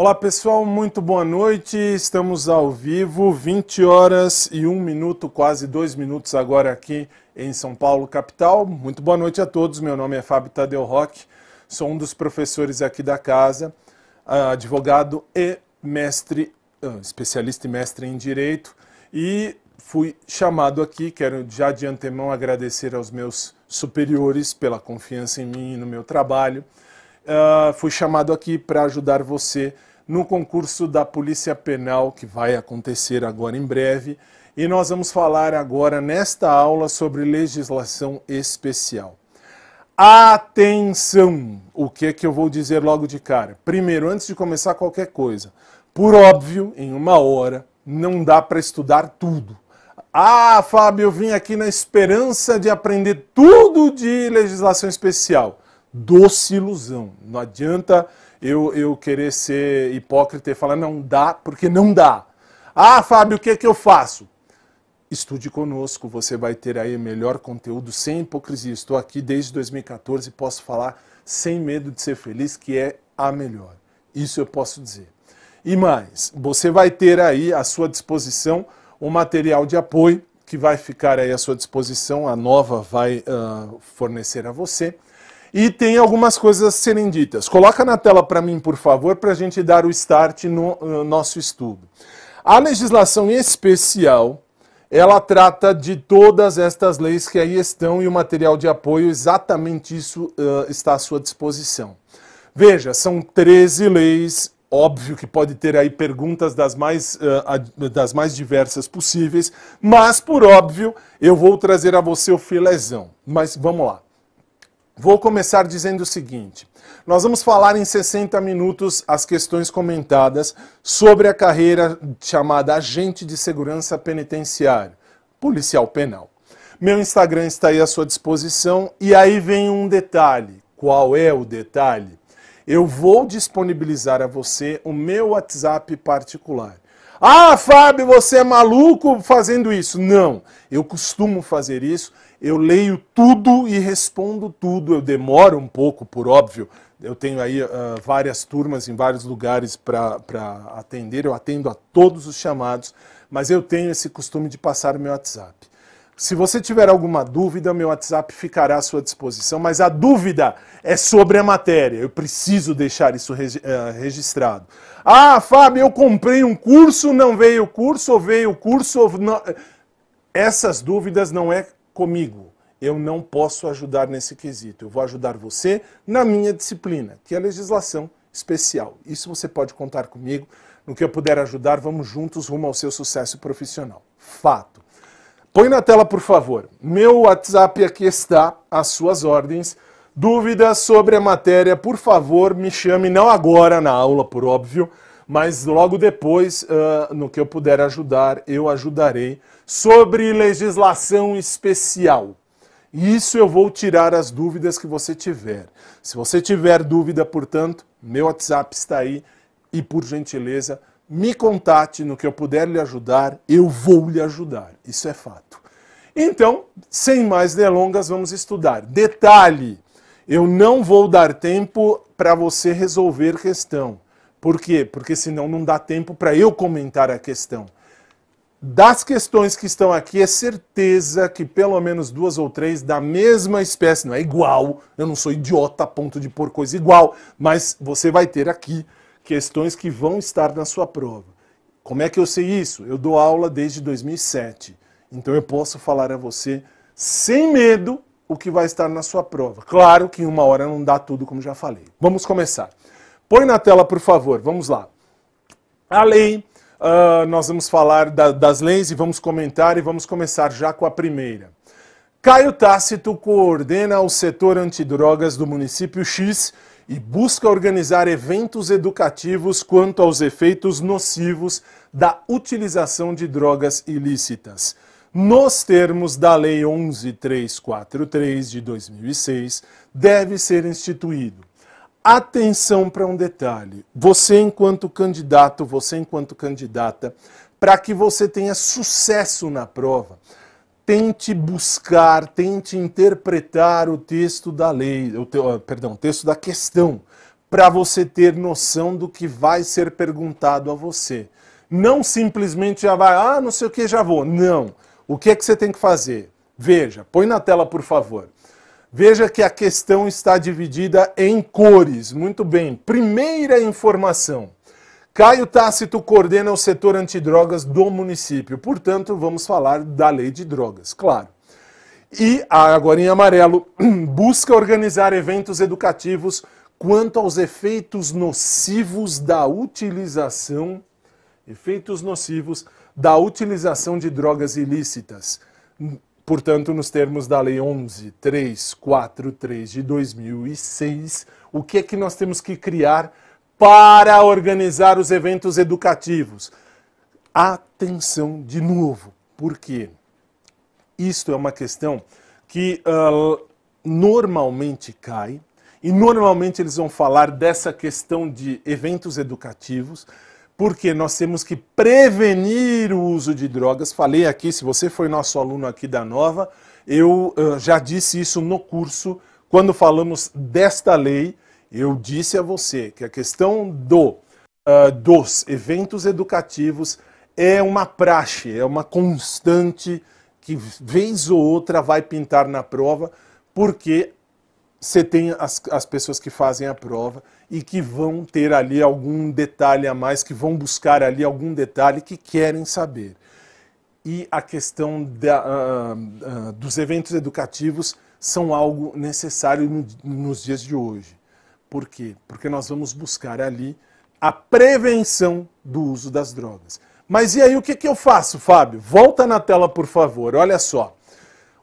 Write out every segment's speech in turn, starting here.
Olá pessoal, muito boa noite. Estamos ao vivo, 20 horas e 1 minuto, quase 2 minutos agora aqui em São Paulo, capital. Muito boa noite a todos. Meu nome é Fábio Tadeu Roque, sou um dos professores aqui da casa, advogado e mestre, ah, especialista e mestre em direito. E fui chamado aqui, quero já de antemão agradecer aos meus superiores pela confiança em mim e no meu trabalho. Uh, fui chamado aqui para ajudar você no concurso da Polícia Penal que vai acontecer agora em breve. E nós vamos falar agora nesta aula sobre legislação especial. Atenção! O que é que eu vou dizer logo de cara? Primeiro, antes de começar qualquer coisa, por óbvio, em uma hora, não dá para estudar tudo. Ah, Fábio, eu vim aqui na esperança de aprender tudo de legislação especial. Doce ilusão. Não adianta eu, eu querer ser hipócrita e falar não dá, porque não dá. Ah, Fábio, o que é que eu faço? Estude conosco, você vai ter aí melhor conteúdo sem hipocrisia. Estou aqui desde 2014 e posso falar sem medo de ser feliz, que é a melhor. Isso eu posso dizer. E mais, você vai ter aí à sua disposição um material de apoio que vai ficar aí à sua disposição, a Nova vai uh, fornecer a você e tem algumas coisas a serem ditas. Coloca na tela para mim, por favor, para a gente dar o start no uh, nosso estudo. A legislação especial, ela trata de todas estas leis que aí estão e o material de apoio, exatamente isso uh, está à sua disposição. Veja, são 13 leis, óbvio que pode ter aí perguntas das mais, uh, das mais diversas possíveis, mas por óbvio eu vou trazer a você o filezão. Mas vamos lá. Vou começar dizendo o seguinte: nós vamos falar em 60 minutos as questões comentadas sobre a carreira chamada agente de segurança penitenciário, policial penal. Meu Instagram está aí à sua disposição e aí vem um detalhe. Qual é o detalhe? Eu vou disponibilizar a você o meu WhatsApp particular. Ah, Fábio, você é maluco fazendo isso? Não, eu costumo fazer isso eu leio tudo e respondo tudo. Eu demoro um pouco, por óbvio. Eu tenho aí uh, várias turmas em vários lugares para atender. Eu atendo a todos os chamados, mas eu tenho esse costume de passar o meu WhatsApp. Se você tiver alguma dúvida, meu WhatsApp ficará à sua disposição, mas a dúvida é sobre a matéria. Eu preciso deixar isso uh, registrado. Ah, Fábio, eu comprei um curso, não veio o curso, ou veio o curso. Não... Essas dúvidas não é comigo. Eu não posso ajudar nesse quesito. Eu vou ajudar você na minha disciplina, que é a legislação especial. Isso você pode contar comigo. No que eu puder ajudar, vamos juntos rumo ao seu sucesso profissional. Fato. Põe na tela, por favor. Meu WhatsApp aqui está, às suas ordens. Dúvidas sobre a matéria, por favor, me chame, não agora na aula, por óbvio, mas logo depois, uh, no que eu puder ajudar, eu ajudarei sobre legislação especial. Isso eu vou tirar as dúvidas que você tiver. Se você tiver dúvida, portanto, meu WhatsApp está aí e, por gentileza, me contate no que eu puder lhe ajudar, eu vou lhe ajudar. Isso é fato. Então, sem mais delongas, vamos estudar. Detalhe: eu não vou dar tempo para você resolver questão. Por quê? Porque senão não dá tempo para eu comentar a questão. Das questões que estão aqui, é certeza que pelo menos duas ou três da mesma espécie, não é igual, eu não sou idiota a ponto de pôr coisa igual, mas você vai ter aqui questões que vão estar na sua prova. Como é que eu sei isso? Eu dou aula desde 2007, então eu posso falar a você sem medo o que vai estar na sua prova. Claro que em uma hora não dá tudo, como já falei. Vamos começar. Põe na tela, por favor, vamos lá. A lei Uh, nós vamos falar da, das leis e vamos comentar e vamos começar já com a primeira. Caio Tácito coordena o setor antidrogas do município X e busca organizar eventos educativos quanto aos efeitos nocivos da utilização de drogas ilícitas. Nos termos da Lei 11343 de 2006, deve ser instituído atenção para um detalhe. Você, enquanto candidato, você, enquanto candidata, para que você tenha sucesso na prova, tente buscar, tente interpretar o texto da lei, o te, perdão, o texto da questão. para você ter noção do que vai ser perguntado a você. Não simplesmente já vai, ah, não sei o que, já vou. Não. O que é que você tem que fazer? Veja, põe na tela, por favor. Veja que a questão está dividida em cores. Muito bem. Primeira informação. Caio Tácito coordena o setor antidrogas do município. Portanto, vamos falar da lei de drogas, claro. E agora em amarelo, busca organizar eventos educativos quanto aos efeitos nocivos da utilização efeitos nocivos da utilização de drogas ilícitas. Portanto, nos termos da Lei 11.343 de 2006, o que é que nós temos que criar para organizar os eventos educativos? Atenção de novo, porque isto é uma questão que uh, normalmente cai, e normalmente eles vão falar dessa questão de eventos educativos, porque nós temos que prevenir o uso de drogas. Falei aqui, se você foi nosso aluno aqui da Nova, eu uh, já disse isso no curso, quando falamos desta lei, eu disse a você que a questão do, uh, dos eventos educativos é uma praxe, é uma constante que vez ou outra vai pintar na prova, porque você tem as, as pessoas que fazem a prova e que vão ter ali algum detalhe a mais, que vão buscar ali algum detalhe que querem saber. E a questão da, uh, uh, dos eventos educativos são algo necessário no, nos dias de hoje. Por quê? Porque nós vamos buscar ali a prevenção do uso das drogas. Mas e aí o que, que eu faço, Fábio? Volta na tela, por favor. Olha só.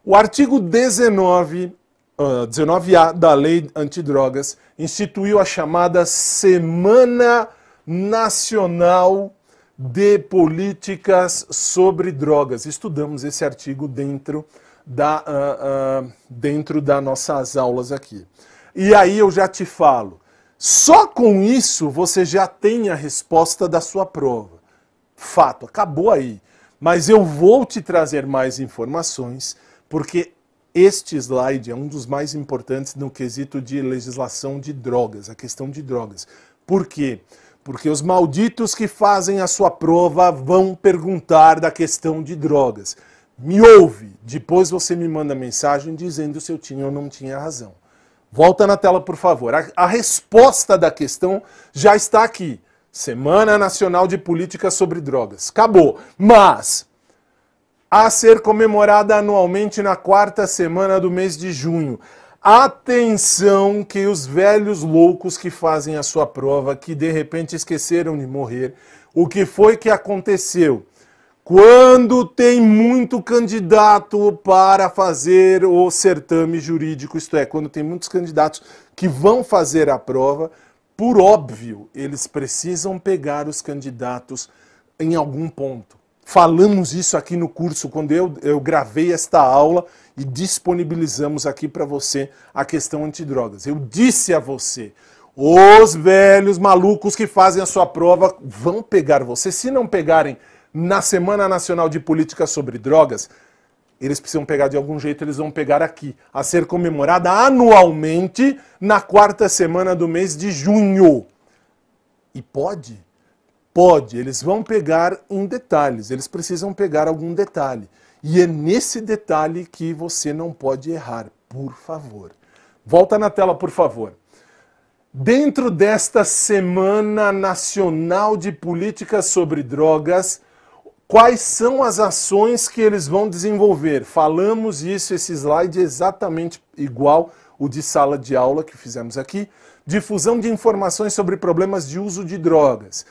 O artigo 19 uh, 19A da Lei Antidrogas instituiu a chamada Semana Nacional de Políticas sobre Drogas. Estudamos esse artigo dentro da, uh, uh, dentro das nossas aulas aqui. E aí eu já te falo, só com isso você já tem a resposta da sua prova. Fato, acabou aí. Mas eu vou te trazer mais informações, porque este slide é um dos mais importantes no quesito de legislação de drogas, a questão de drogas. Por quê? Porque os malditos que fazem a sua prova vão perguntar da questão de drogas. Me ouve, depois você me manda mensagem dizendo se eu tinha ou não tinha razão. Volta na tela, por favor. A, a resposta da questão já está aqui. Semana Nacional de Política sobre Drogas. Acabou. Mas a ser comemorada anualmente na quarta semana do mês de junho. Atenção que os velhos loucos que fazem a sua prova, que de repente esqueceram de morrer, o que foi que aconteceu? Quando tem muito candidato para fazer o certame jurídico, isto é, quando tem muitos candidatos que vão fazer a prova, por óbvio, eles precisam pegar os candidatos em algum ponto. Falamos isso aqui no curso, quando eu, eu gravei esta aula e disponibilizamos aqui para você a questão antidrogas. Eu disse a você, os velhos malucos que fazem a sua prova vão pegar você. Se não pegarem na Semana Nacional de Política sobre Drogas, eles precisam pegar de algum jeito, eles vão pegar aqui, a ser comemorada anualmente na quarta semana do mês de junho. E pode Pode, eles vão pegar em detalhes, eles precisam pegar algum detalhe. E é nesse detalhe que você não pode errar, por favor. Volta na tela, por favor. Dentro desta Semana Nacional de Políticas sobre Drogas, quais são as ações que eles vão desenvolver? Falamos isso, esse slide é exatamente igual o de sala de aula que fizemos aqui. Difusão de informações sobre problemas de uso de drogas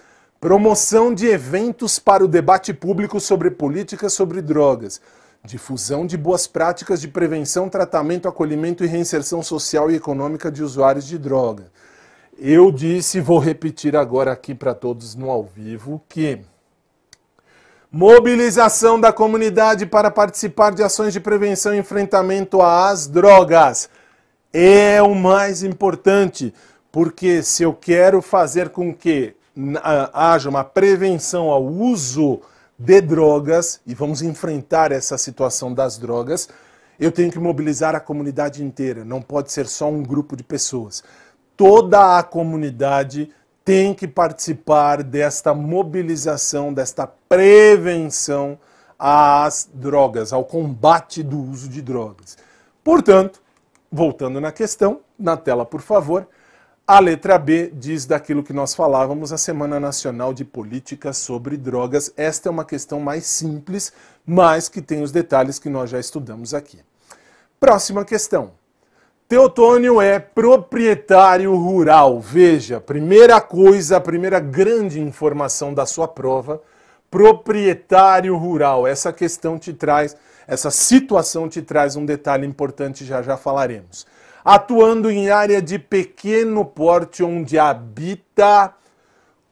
promoção de eventos para o debate público sobre políticas sobre drogas, difusão de boas práticas de prevenção, tratamento, acolhimento e reinserção social e econômica de usuários de droga. Eu disse, vou repetir agora aqui para todos no ao vivo, que mobilização da comunidade para participar de ações de prevenção e enfrentamento às drogas é o mais importante, porque se eu quero fazer com que haja uma prevenção ao uso de drogas, e vamos enfrentar essa situação das drogas, eu tenho que mobilizar a comunidade inteira, não pode ser só um grupo de pessoas. toda a comunidade tem que participar desta mobilização, desta prevenção às drogas, ao combate do uso de drogas. Portanto, voltando na questão, na tela, por favor, a letra B diz daquilo que nós falávamos a Semana Nacional de Política sobre Drogas. Esta é uma questão mais simples, mas que tem os detalhes que nós já estudamos aqui. Próxima questão. Teotônio é proprietário rural. Veja, primeira coisa, a primeira grande informação da sua prova, proprietário rural. Essa questão te traz, essa situação te traz um detalhe importante, já já falaremos. Atuando em área de pequeno porte onde habita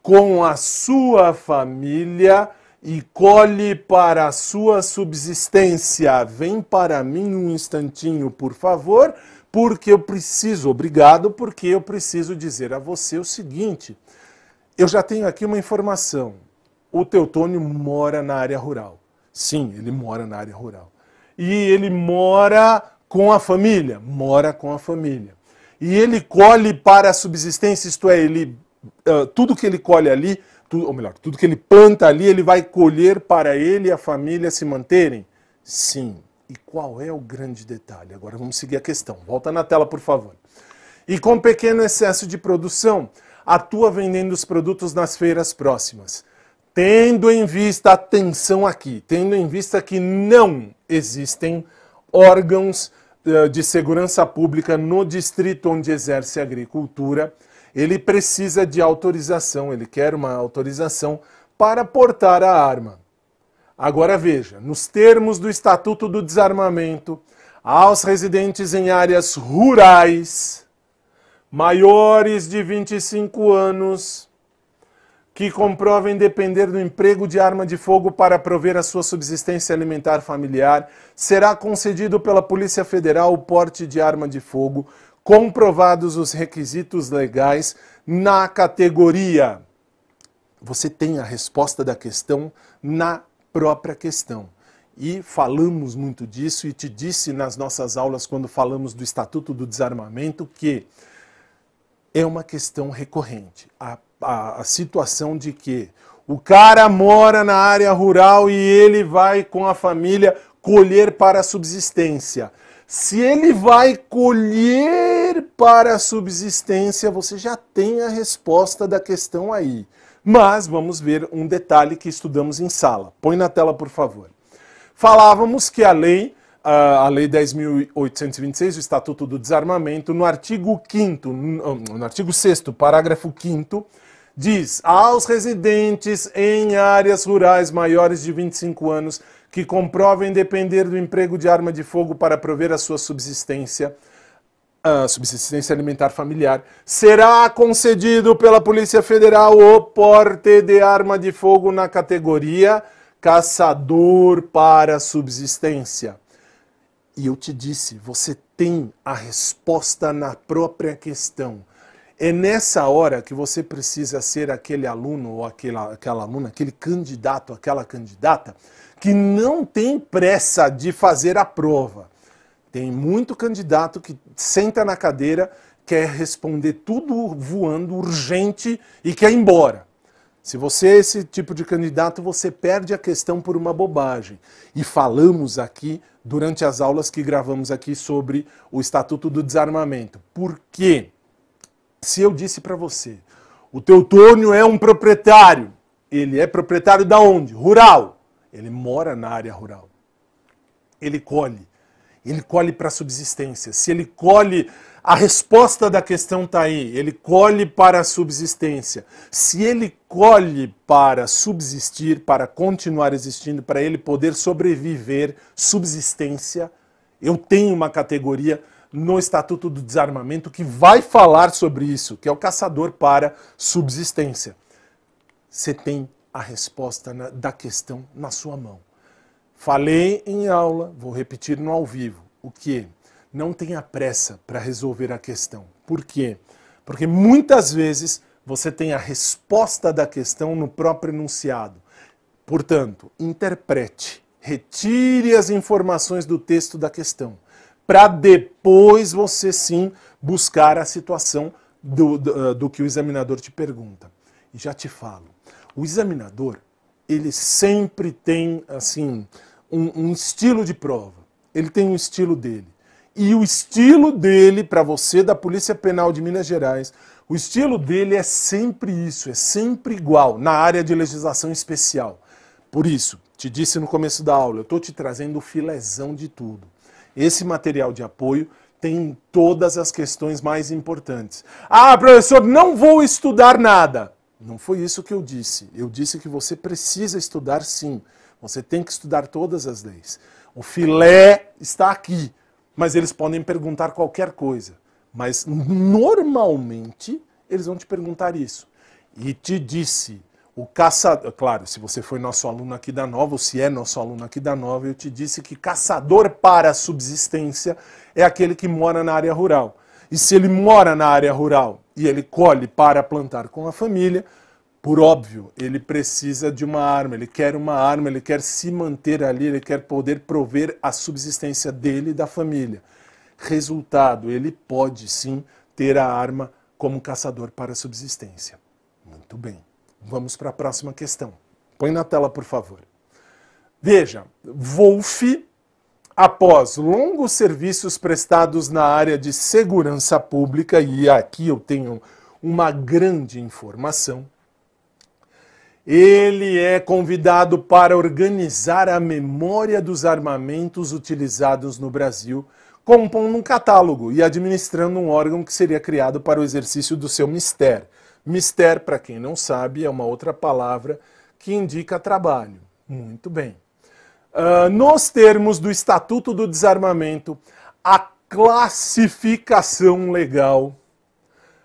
com a sua família e colhe para a sua subsistência. Vem para mim um instantinho, por favor porque eu preciso, obrigado, porque eu preciso dizer a você o seguinte: eu já tenho aqui uma informação. O Teutônio mora na área rural. Sim, ele mora na área rural. E ele mora com a família, mora com a família. E ele colhe para a subsistência, isto é, ele uh, tudo que ele colhe ali, tudo, ou melhor, tudo que ele planta ali, ele vai colher para ele e a família se manterem? Sim. E qual é o grande detalhe? Agora vamos seguir a questão. Volta na tela, por favor. E com pequeno excesso de produção, atua vendendo os produtos nas feiras próximas. Tendo em vista, atenção aqui, tendo em vista que não existem órgãos de segurança pública no distrito onde exerce agricultura, ele precisa de autorização, ele quer uma autorização para portar a arma. Agora veja, nos termos do Estatuto do Desarmamento, aos residentes em áreas rurais maiores de 25 anos que comprovem depender do emprego de arma de fogo para prover a sua subsistência alimentar familiar, será concedido pela Polícia Federal o porte de arma de fogo, comprovados os requisitos legais na categoria. Você tem a resposta da questão na própria questão. E falamos muito disso e te disse nas nossas aulas, quando falamos do Estatuto do Desarmamento, que é uma questão recorrente. A, a, a situação de que o cara mora na área rural e ele vai com a família colher para a subsistência. Se ele vai colher para a subsistência, você já tem a resposta da questão aí. Mas vamos ver um detalhe que estudamos em sala. Põe na tela, por favor. Falávamos que a lei, a lei 10.826, o Estatuto do Desarmamento, no artigo 5 no artigo 6 parágrafo 5 diz: aos residentes em áreas rurais maiores de 25 anos que comprovem depender do emprego de arma de fogo para prover a sua subsistência, a subsistência alimentar familiar, será concedido pela Polícia Federal o porte de arma de fogo na categoria caçador para subsistência. E eu te disse, você tem a resposta na própria questão. É nessa hora que você precisa ser aquele aluno ou aquela, aquela aluna, aquele candidato, aquela candidata, que não tem pressa de fazer a prova tem muito candidato que senta na cadeira, quer responder tudo voando, urgente e quer ir embora. Se você é esse tipo de candidato, você perde a questão por uma bobagem. E falamos aqui, durante as aulas que gravamos aqui sobre o Estatuto do Desarmamento. Por quê? Se eu disse para você, o Teutônio é um proprietário, ele é proprietário da onde? Rural. Ele mora na área rural. Ele colhe ele colhe para subsistência. Se ele colhe, a resposta da questão está aí, ele colhe para a subsistência. Se ele colhe para subsistir, para continuar existindo, para ele poder sobreviver, subsistência, eu tenho uma categoria no Estatuto do Desarmamento que vai falar sobre isso, que é o caçador para subsistência. Você tem a resposta na, da questão na sua mão. Falei em aula, vou repetir no ao vivo. O que? Não tenha pressa para resolver a questão. Por quê? Porque muitas vezes você tem a resposta da questão no próprio enunciado. Portanto, interprete, retire as informações do texto da questão, para depois você sim buscar a situação do, do, do que o examinador te pergunta. E já te falo, o examinador, ele sempre tem, assim, um, um estilo de prova. Ele tem um estilo dele. E o estilo dele, para você da Polícia Penal de Minas Gerais, o estilo dele é sempre isso, é sempre igual, na área de legislação especial. Por isso, te disse no começo da aula, eu estou te trazendo o filezão de tudo. Esse material de apoio tem todas as questões mais importantes. Ah, professor, não vou estudar nada. Não foi isso que eu disse. Eu disse que você precisa estudar sim. Você tem que estudar todas as leis. O filé está aqui, mas eles podem perguntar qualquer coisa. Mas normalmente eles vão te perguntar isso. E te disse, o caçador, claro, se você foi nosso aluno aqui da Nova, ou se é nosso aluno aqui da Nova, eu te disse que caçador para a subsistência é aquele que mora na área rural. E se ele mora na área rural e ele colhe para plantar com a família, por óbvio, ele precisa de uma arma, ele quer uma arma, ele quer se manter ali, ele quer poder prover a subsistência dele e da família. Resultado, ele pode sim ter a arma como caçador para a subsistência. Muito bem. Vamos para a próxima questão. Põe na tela, por favor. Veja, Wolf após longos serviços prestados na área de segurança pública, e aqui eu tenho uma grande informação, ele é convidado para organizar a memória dos armamentos utilizados no Brasil, compondo um catálogo e administrando um órgão que seria criado para o exercício do seu mistério. Mistério, para quem não sabe, é uma outra palavra que indica trabalho. Muito bem. Uh, nos termos do Estatuto do Desarmamento, a classificação legal,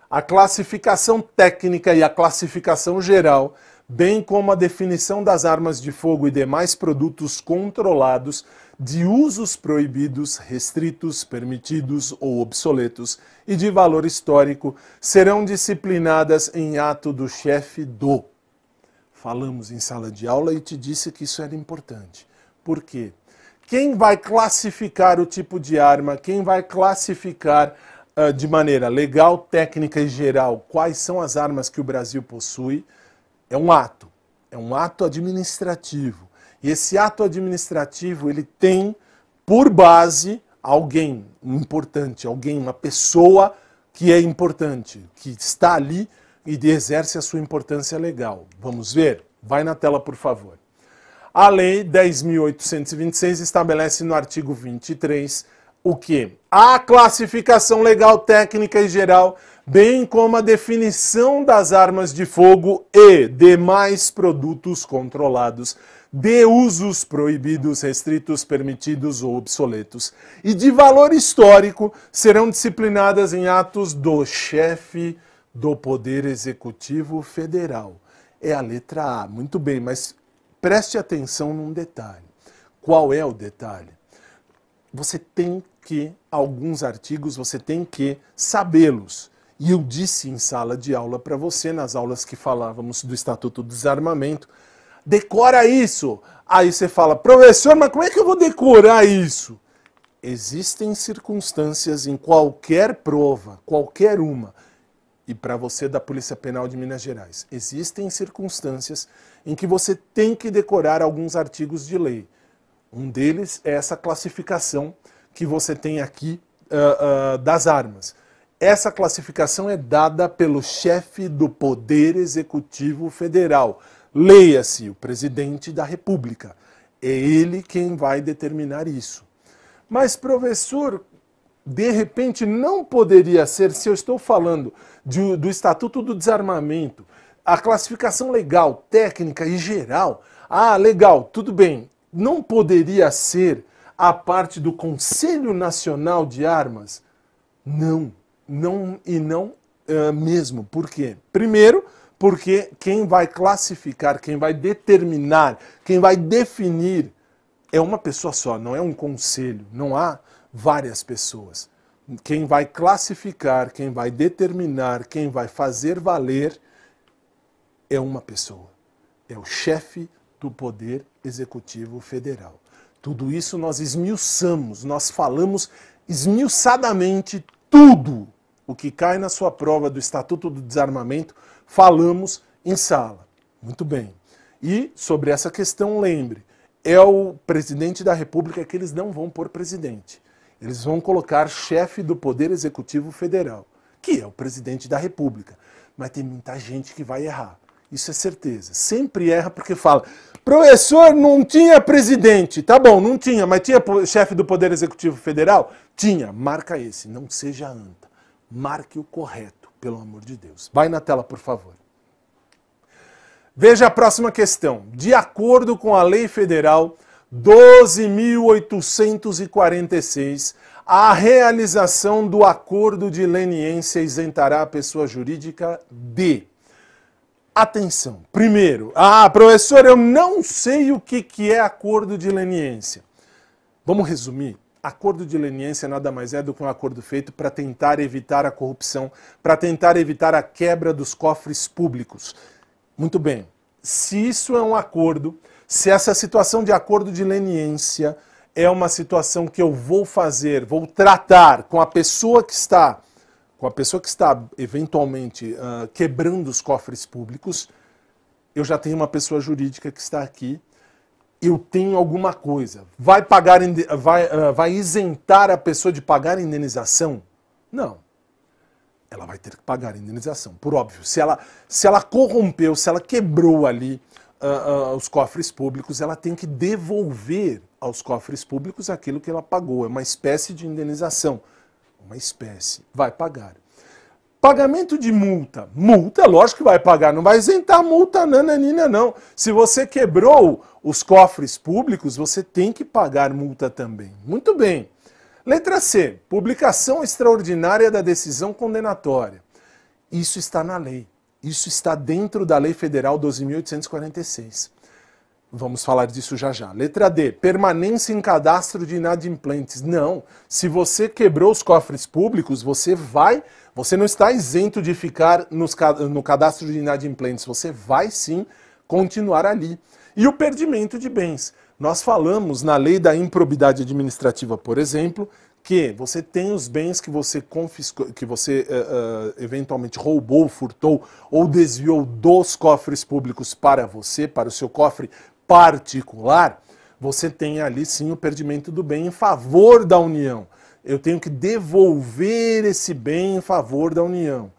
a classificação técnica e a classificação geral, bem como a definição das armas de fogo e demais produtos controlados de usos proibidos, restritos, permitidos ou obsoletos e de valor histórico, serão disciplinadas em ato do chefe do. Falamos em sala de aula e te disse que isso era importante. Por quê? Quem vai classificar o tipo de arma, quem vai classificar uh, de maneira legal, técnica e geral quais são as armas que o Brasil possui, é um ato. É um ato administrativo. E esse ato administrativo, ele tem por base alguém importante, alguém, uma pessoa que é importante, que está ali e exerce a sua importância legal. Vamos ver? Vai na tela, por favor. A Lei 10.826 estabelece no artigo 23 o que? A classificação legal técnica e geral, bem como a definição das armas de fogo e demais produtos controlados de usos proibidos, restritos, permitidos ou obsoletos, e de valor histórico serão disciplinadas em atos do chefe do Poder Executivo Federal. É a letra A. Muito bem, mas Preste atenção num detalhe. Qual é o detalhe? Você tem que, alguns artigos, você tem que sabê-los. E eu disse em sala de aula para você, nas aulas que falávamos do Estatuto do Desarmamento, decora isso. Aí você fala, professor, mas como é que eu vou decorar isso? Existem circunstâncias em qualquer prova, qualquer uma, e para você da Polícia Penal de Minas Gerais. Existem circunstâncias em que você tem que decorar alguns artigos de lei. Um deles é essa classificação que você tem aqui uh, uh, das armas. Essa classificação é dada pelo chefe do Poder Executivo Federal. Leia-se, o presidente da República. É ele quem vai determinar isso. Mas, professor, de repente não poderia ser, se eu estou falando de, do Estatuto do Desarmamento, a classificação legal, técnica e geral, ah, legal, tudo bem, não poderia ser a parte do Conselho Nacional de Armas? Não, não e não uh, mesmo. Por quê? Primeiro, porque quem vai classificar, quem vai determinar, quem vai definir é uma pessoa só, não é um conselho, não há várias pessoas. Quem vai classificar, quem vai determinar, quem vai fazer valer é uma pessoa. É o chefe do Poder Executivo Federal. Tudo isso nós esmiuçamos, nós falamos esmiuçadamente tudo, o que cai na sua prova do Estatuto do Desarmamento, falamos em sala. Muito bem. E sobre essa questão, lembre, é o presidente da República que eles não vão pôr presidente. Eles vão colocar chefe do Poder Executivo Federal, que é o presidente da República. Mas tem muita gente que vai errar. Isso é certeza. Sempre erra porque fala: professor, não tinha presidente. Tá bom, não tinha, mas tinha chefe do Poder Executivo Federal? Tinha. Marca esse, não seja anta. Marque o correto, pelo amor de Deus. Vai na tela, por favor. Veja a próxima questão. De acordo com a Lei Federal 12.846, a realização do acordo de leniência isentará a pessoa jurídica de. Atenção. Primeiro, ah, professor, eu não sei o que, que é acordo de leniência. Vamos resumir? Acordo de leniência nada mais é do que um acordo feito para tentar evitar a corrupção, para tentar evitar a quebra dos cofres públicos. Muito bem. Se isso é um acordo, se essa situação de acordo de leniência é uma situação que eu vou fazer, vou tratar com a pessoa que está, com a pessoa que está eventualmente uh, quebrando os cofres públicos, eu já tenho uma pessoa jurídica que está aqui, eu tenho alguma coisa. Vai pagar, vai, uh, vai isentar a pessoa de pagar indenização? Não ela vai ter que pagar indenização, por óbvio. Se ela, se ela corrompeu, se ela quebrou ali uh, uh, os cofres públicos, ela tem que devolver aos cofres públicos aquilo que ela pagou. É uma espécie de indenização. Uma espécie. Vai pagar. Pagamento de multa. Multa, lógico que vai pagar. Não vai isentar multa, nananina, não. Se você quebrou os cofres públicos, você tem que pagar multa também. Muito bem. Letra C. Publicação extraordinária da decisão condenatória. Isso está na lei. Isso está dentro da Lei Federal 12.846. Vamos falar disso já já. Letra D. Permanência em cadastro de inadimplentes. Não. Se você quebrou os cofres públicos, você vai. Você não está isento de ficar nos, no cadastro de inadimplentes. Você vai sim continuar ali. E o perdimento de bens. Nós falamos na lei da improbidade administrativa, por exemplo, que você tem os bens que você confiscou, que você uh, uh, eventualmente roubou, furtou ou desviou dos cofres públicos para você, para o seu cofre particular, você tem ali sim o perdimento do bem em favor da União. Eu tenho que devolver esse bem em favor da União.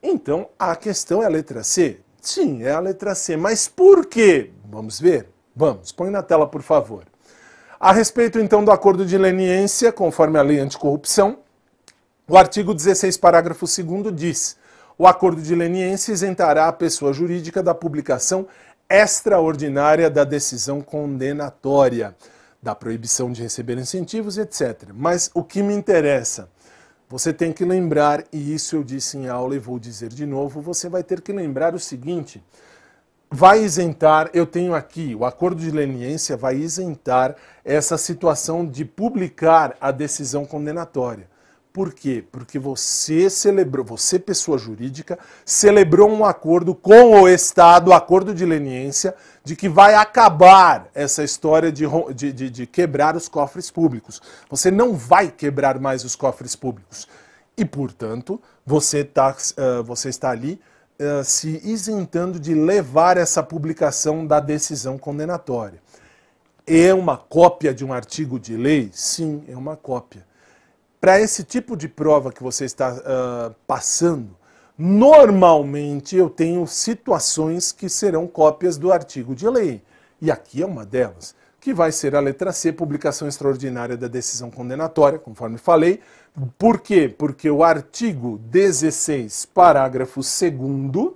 Então, a questão é a letra C? Sim, é a letra C. Mas por quê? Vamos ver? Vamos, põe na tela, por favor. A respeito, então, do acordo de leniência, conforme a lei anticorrupção, o artigo 16, parágrafo 2 diz: o acordo de leniência isentará a pessoa jurídica da publicação extraordinária da decisão condenatória, da proibição de receber incentivos, etc. Mas o que me interessa, você tem que lembrar, e isso eu disse em aula e vou dizer de novo, você vai ter que lembrar o seguinte: vai isentar, eu tenho aqui, o acordo de leniência vai isentar essa situação de publicar a decisão condenatória. Por quê? Porque você celebrou, você, pessoa jurídica, celebrou um acordo com o Estado, acordo de leniência, de que vai acabar essa história de, de, de, de quebrar os cofres públicos. Você não vai quebrar mais os cofres públicos. E, portanto, você, tá, uh, você está ali uh, se isentando de levar essa publicação da decisão condenatória. É uma cópia de um artigo de lei? Sim, é uma cópia. Para esse tipo de prova que você está uh, passando, normalmente eu tenho situações que serão cópias do artigo de lei. E aqui é uma delas, que vai ser a letra C, publicação extraordinária da decisão condenatória, conforme falei, por quê? Porque o artigo 16, parágrafo 2,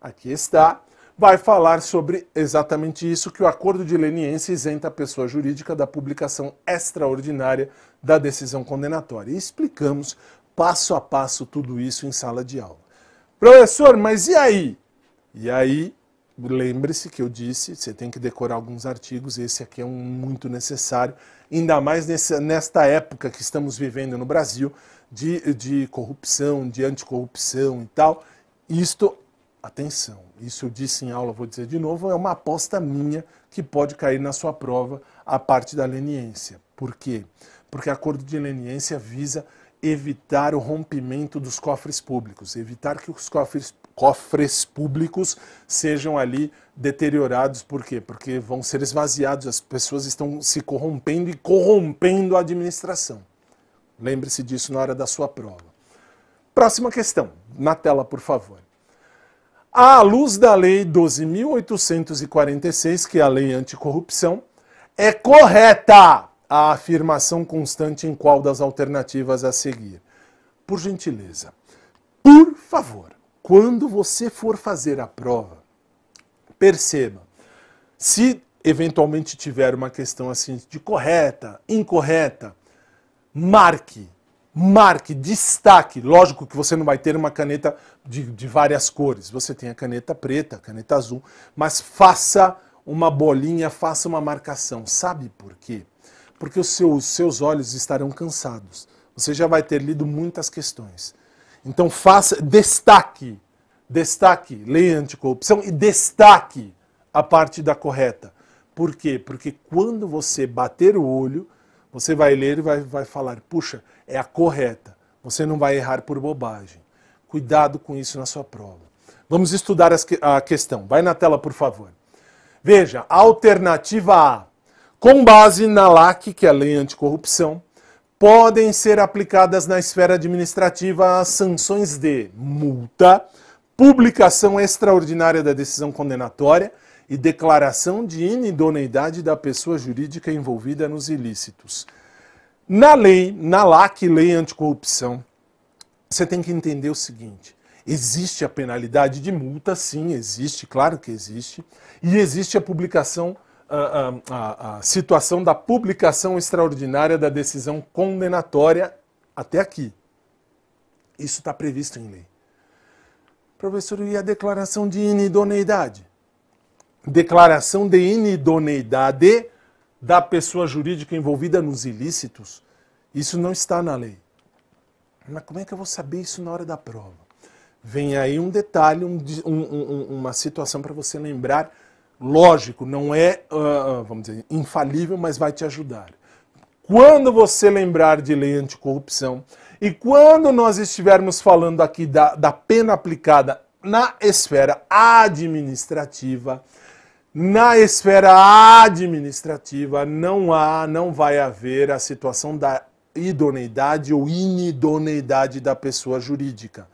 aqui está, vai falar sobre exatamente isso, que o acordo de leniência isenta a pessoa jurídica da publicação extraordinária da decisão condenatória. E explicamos passo a passo tudo isso em sala de aula. Professor, mas e aí? E aí, lembre-se que eu disse, você tem que decorar alguns artigos, esse aqui é um muito necessário ainda mais nessa, nesta época que estamos vivendo no Brasil de, de corrupção, de anticorrupção e tal. Isto, atenção, isso eu disse em aula, vou dizer de novo, é uma aposta minha que pode cair na sua prova a parte da leniência. Por quê? Porque acordo de leniência visa evitar o rompimento dos cofres públicos, evitar que os cofres, cofres públicos sejam ali deteriorados. Por quê? Porque vão ser esvaziados, as pessoas estão se corrompendo e corrompendo a administração. Lembre-se disso na hora da sua prova. Próxima questão, na tela, por favor. À luz da Lei 12.846, que é a Lei Anticorrupção, é correta a afirmação constante em qual das alternativas a seguir. Por gentileza, por favor, quando você for fazer a prova, perceba, se eventualmente tiver uma questão assim de correta, incorreta, marque, marque, destaque. Lógico que você não vai ter uma caneta de, de várias cores, você tem a caneta preta, a caneta azul, mas faça uma bolinha, faça uma marcação. Sabe por quê? Porque os seus, seus olhos estarão cansados. Você já vai ter lido muitas questões. Então faça, destaque, destaque, leia anticorrupção e destaque a parte da correta. Por quê? Porque quando você bater o olho, você vai ler e vai, vai falar, puxa, é a correta. Você não vai errar por bobagem. Cuidado com isso na sua prova. Vamos estudar a questão. Vai na tela, por favor. Veja, alternativa A com base na LAC, que é a Lei Anticorrupção, podem ser aplicadas na esfera administrativa as sanções de multa, publicação extraordinária da decisão condenatória e declaração de inidoneidade da pessoa jurídica envolvida nos ilícitos. Na lei, na LAC, Lei Anticorrupção, você tem que entender o seguinte: existe a penalidade de multa, sim, existe, claro que existe, e existe a publicação a, a, situação da publicação extraordinária da decisão condenatória até aqui. Isso está previsto em lei. Professor, e a declaração de inidoneidade? Declaração de inidoneidade da pessoa jurídica envolvida nos ilícitos, isso não está na lei. Mas como é que eu vou saber isso na hora da prova? Vem aí um detalhe, um, um, uma situação para você lembrar Lógico, não é, uh, vamos dizer, infalível, mas vai te ajudar. Quando você lembrar de lei anticorrupção e quando nós estivermos falando aqui da, da pena aplicada na esfera administrativa, na esfera administrativa não há, não vai haver a situação da idoneidade ou inidoneidade da pessoa jurídica.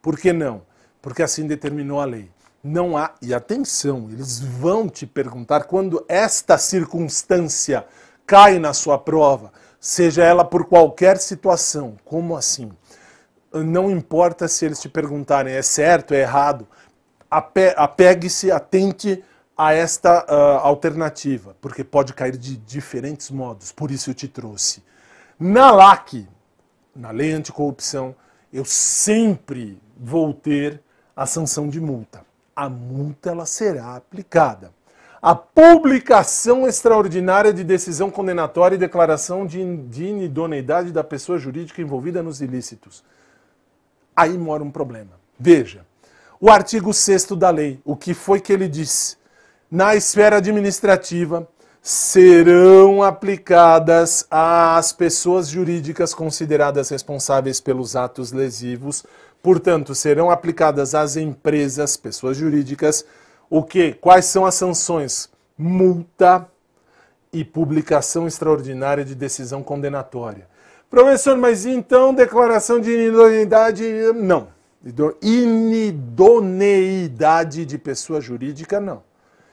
Por que não? Porque assim determinou a lei não há. E atenção, eles vão te perguntar quando esta circunstância cai na sua prova, seja ela por qualquer situação. Como assim? Não importa se eles te perguntarem é certo, é errado, apegue-se, atente a esta uh, alternativa, porque pode cair de diferentes modos, por isso eu te trouxe. Na LAC, na Lei Anticorrupção, eu sempre vou ter a sanção de multa a multa ela será aplicada. A publicação extraordinária de decisão condenatória e declaração de, de inidoneidade da pessoa jurídica envolvida nos ilícitos. Aí mora um problema. Veja, o artigo 6 da lei, o que foi que ele disse? Na esfera administrativa, serão aplicadas às pessoas jurídicas consideradas responsáveis pelos atos lesivos Portanto, serão aplicadas às empresas, pessoas jurídicas, o que? Quais são as sanções? Multa e publicação extraordinária de decisão condenatória. Professor, mas então declaração de inidoneidade? Não. Inidoneidade de pessoa jurídica, não.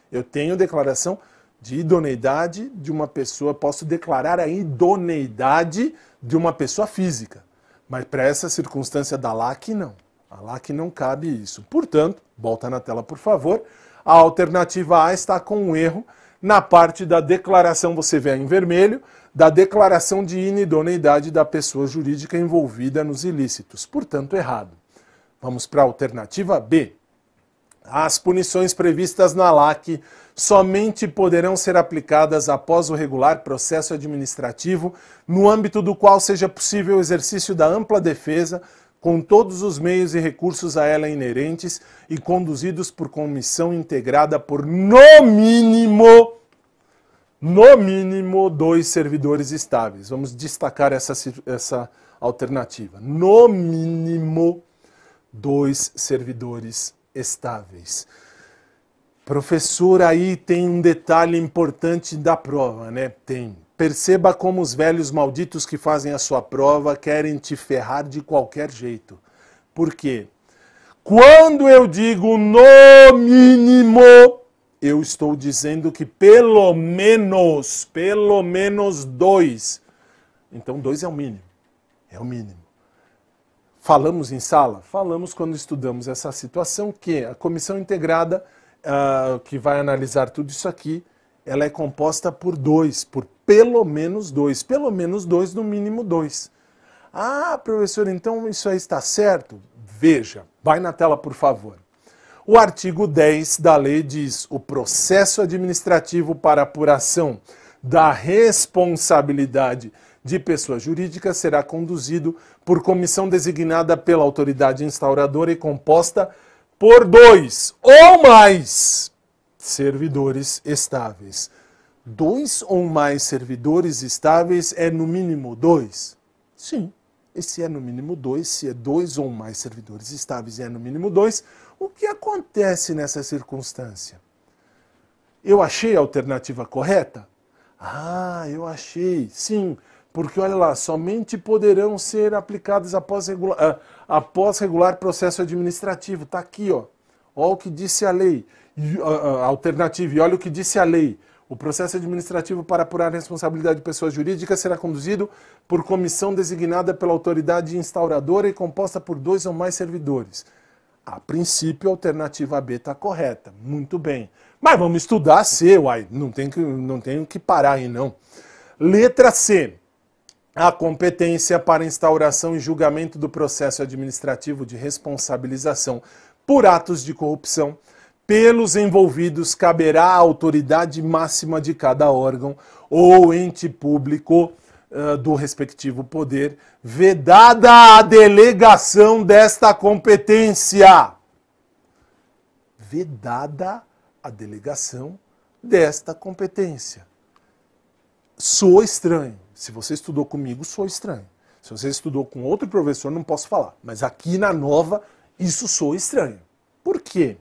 Eu tenho declaração de idoneidade de uma pessoa, posso declarar a idoneidade de uma pessoa física. Mas para essa circunstância da LAC, não. A LAC não cabe isso. Portanto, volta na tela, por favor. A alternativa A está com um erro na parte da declaração, você vê em vermelho, da declaração de inidoneidade da pessoa jurídica envolvida nos ilícitos. Portanto, errado. Vamos para a alternativa B. As punições previstas na LAC somente poderão ser aplicadas após o regular processo administrativo, no âmbito do qual seja possível o exercício da ampla defesa, com todos os meios e recursos a ela inerentes e conduzidos por comissão integrada por, no mínimo, no mínimo dois servidores estáveis. Vamos destacar essa, essa alternativa. No mínimo dois servidores estáveis. Professor, aí tem um detalhe importante da prova, né? Tem. Perceba como os velhos malditos que fazem a sua prova querem te ferrar de qualquer jeito. Por quê? Quando eu digo no mínimo, eu estou dizendo que pelo menos, pelo menos dois. Então, dois é o mínimo. É o mínimo. Falamos em sala? Falamos quando estudamos essa situação que a comissão integrada, que vai analisar tudo isso aqui, ela é composta por dois, por pelo menos dois. Pelo menos dois, no mínimo dois. Ah, professor, então isso aí está certo? Veja, vai na tela, por favor. O artigo 10 da lei diz: o processo administrativo para apuração da responsabilidade de pessoa jurídica será conduzido por comissão designada pela autoridade instauradora e composta por dois ou mais servidores estáveis. Dois ou mais servidores estáveis é no mínimo dois? Sim. Esse é no mínimo dois, se é dois ou mais servidores estáveis é no mínimo dois, o que acontece nessa circunstância? Eu achei a alternativa correta? Ah, eu achei. Sim, porque olha lá, somente poderão ser aplicadas após regular, uh, após regular processo administrativo. Está aqui, ó. Olha o que disse a lei. Alternativa, e olha o que disse a lei. O processo administrativo para apurar a responsabilidade de pessoas jurídicas será conduzido por comissão designada pela autoridade instauradora e composta por dois ou mais servidores. A princípio, a alternativa B está correta. Muito bem. Mas vamos estudar C, uai. Não tem que, não tem que parar aí, não. Letra C a competência para instauração e julgamento do processo administrativo de responsabilização por atos de corrupção pelos envolvidos caberá à autoridade máxima de cada órgão ou ente público do respectivo poder, vedada a delegação desta competência. Vedada a delegação desta competência. Sou estranho. Se você estudou comigo, sou estranho. Se você estudou com outro professor, não posso falar. Mas aqui na nova, isso sou estranho. Por quê?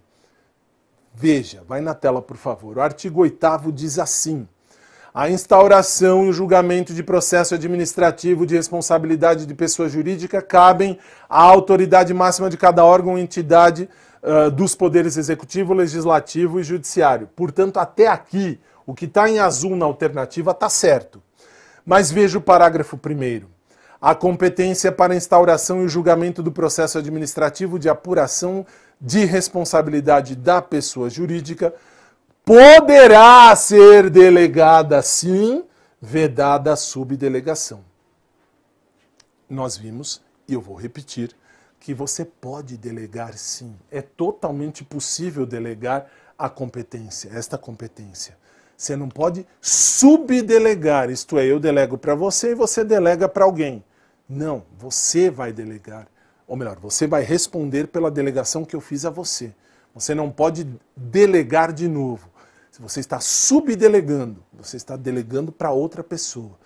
Veja, vai na tela, por favor. O artigo 8 diz assim: a instauração e o julgamento de processo administrativo de responsabilidade de pessoa jurídica cabem à autoridade máxima de cada órgão ou entidade uh, dos poderes executivo, legislativo e judiciário. Portanto, até aqui, o que está em azul na alternativa está certo. Mas veja o parágrafo primeiro. A competência para instauração e julgamento do processo administrativo de apuração de responsabilidade da pessoa jurídica poderá ser delegada sim, vedada a subdelegação. Nós vimos, e eu vou repetir, que você pode delegar sim. É totalmente possível delegar a competência, esta competência. Você não pode subdelegar, isto é, eu delego para você e você delega para alguém. Não, você vai delegar. Ou melhor, você vai responder pela delegação que eu fiz a você. Você não pode delegar de novo. Se você está subdelegando, você está delegando para outra pessoa.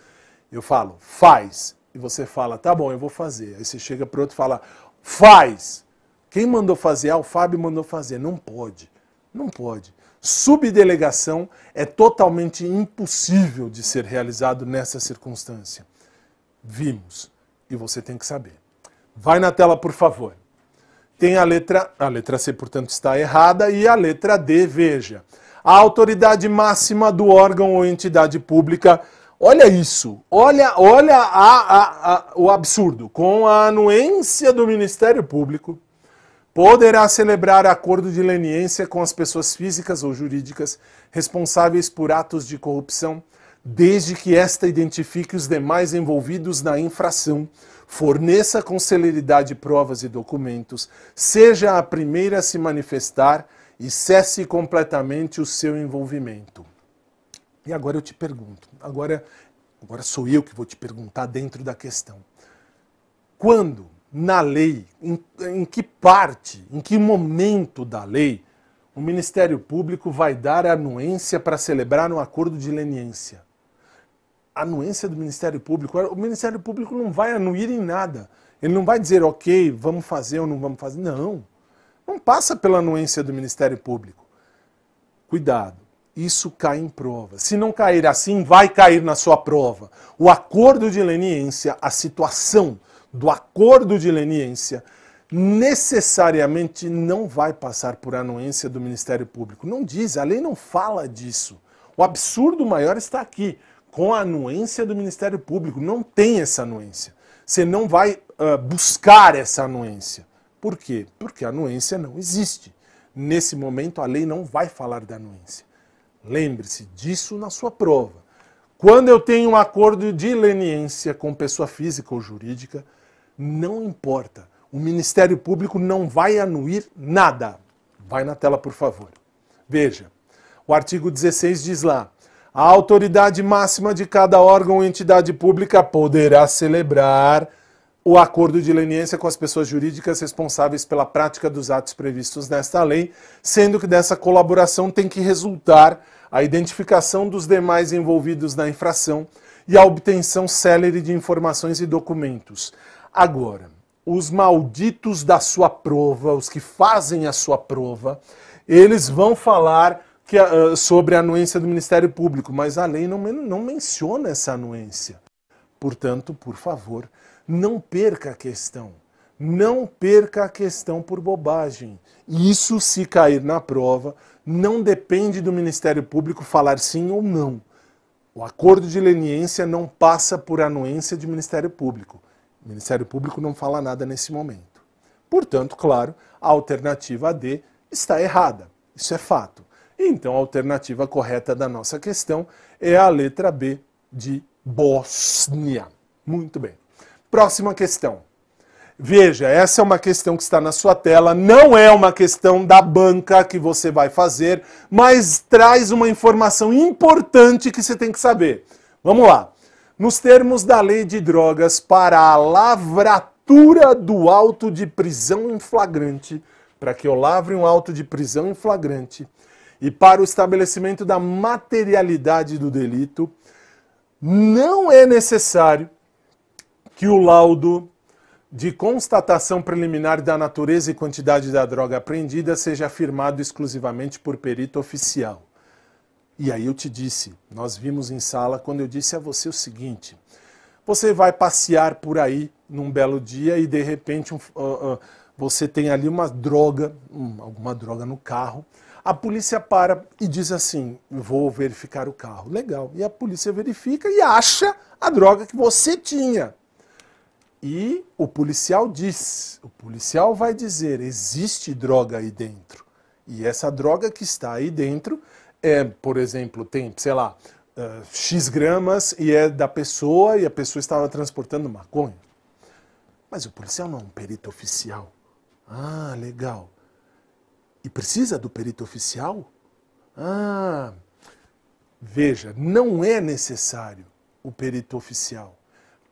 Eu falo, faz. E você fala, tá bom, eu vou fazer. Aí você chega para outro e fala, faz. Quem mandou fazer? Ah, o Fábio mandou fazer. Não pode. Não pode subdelegação é totalmente impossível de ser realizado nessa circunstância. Vimos. E você tem que saber. Vai na tela, por favor. Tem a letra, a letra C, portanto, está errada, e a letra D, veja. A autoridade máxima do órgão ou entidade pública. Olha isso, olha, olha a, a, a, o absurdo. Com a anuência do Ministério Público, poderá celebrar acordo de leniência com as pessoas físicas ou jurídicas responsáveis por atos de corrupção, desde que esta identifique os demais envolvidos na infração, forneça com celeridade provas e documentos, seja a primeira a se manifestar e cesse completamente o seu envolvimento. E agora eu te pergunto, agora, agora sou eu que vou te perguntar dentro da questão. Quando na lei, em, em que parte, em que momento da lei, o Ministério Público vai dar anuência para celebrar um acordo de leniência. Anuência do Ministério Público. O Ministério Público não vai anuir em nada. Ele não vai dizer, ok, vamos fazer ou não vamos fazer. Não. Não passa pela anuência do Ministério Público. Cuidado, isso cai em prova. Se não cair assim, vai cair na sua prova. O acordo de leniência, a situação do acordo de leniência, necessariamente não vai passar por anuência do Ministério Público. Não diz, a lei não fala disso. O absurdo maior está aqui, com a anuência do Ministério Público. Não tem essa anuência. Você não vai uh, buscar essa anuência. Por quê? Porque a anuência não existe. Nesse momento, a lei não vai falar da anuência. Lembre-se disso na sua prova. Quando eu tenho um acordo de leniência com pessoa física ou jurídica, não importa o Ministério Público não vai anuir nada. Vai na tela, por favor. Veja, o artigo 16 diz lá: a autoridade máxima de cada órgão ou entidade pública poderá celebrar o acordo de leniência com as pessoas jurídicas responsáveis pela prática dos atos previstos nesta lei, sendo que dessa colaboração tem que resultar a identificação dos demais envolvidos na infração e a obtenção célere de informações e documentos. Agora, os malditos da sua prova, os que fazem a sua prova, eles vão falar que, uh, sobre a anuência do Ministério Público, mas a lei não, não menciona essa anuência. Portanto, por favor, não perca a questão. Não perca a questão por bobagem. Isso, se cair na prova, não depende do Ministério Público falar sim ou não. O acordo de leniência não passa por anuência de Ministério Público. O Ministério Público não fala nada nesse momento. Portanto, claro, a alternativa D está errada. Isso é fato. Então, a alternativa correta da nossa questão é a letra B de Bósnia. Muito bem. Próxima questão. Veja, essa é uma questão que está na sua tela, não é uma questão da banca que você vai fazer, mas traz uma informação importante que você tem que saber. Vamos lá nos termos da lei de drogas para a lavratura do auto de prisão em flagrante, para que eu lavre um auto de prisão em flagrante, e para o estabelecimento da materialidade do delito, não é necessário que o laudo de constatação preliminar da natureza e quantidade da droga apreendida seja firmado exclusivamente por perito oficial. E aí eu te disse, nós vimos em sala quando eu disse a você o seguinte: você vai passear por aí num belo dia e de repente um, uh, uh, você tem ali uma droga, um, alguma droga no carro. A polícia para e diz assim: vou verificar o carro. Legal. E a polícia verifica e acha a droga que você tinha. E o policial diz: o policial vai dizer, existe droga aí dentro. E essa droga que está aí dentro é, por exemplo, tem, sei lá, uh, X gramas e é da pessoa e a pessoa estava transportando maconha. Mas o policial não é um perito oficial. Ah, legal. E precisa do perito oficial? Ah, veja, não é necessário o perito oficial.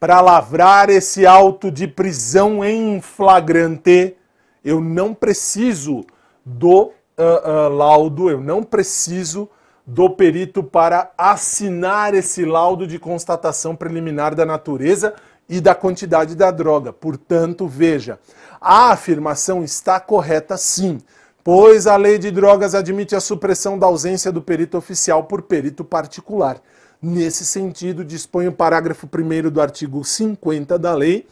Para lavrar esse auto de prisão em flagrante, eu não preciso do uh, uh, laudo, eu não preciso do perito para assinar esse laudo de constatação preliminar da natureza e da quantidade da droga. Portanto, veja, a afirmação está correta sim, pois a lei de drogas admite a supressão da ausência do perito oficial por perito particular. Nesse sentido, dispõe o parágrafo 1 do artigo 50 da lei,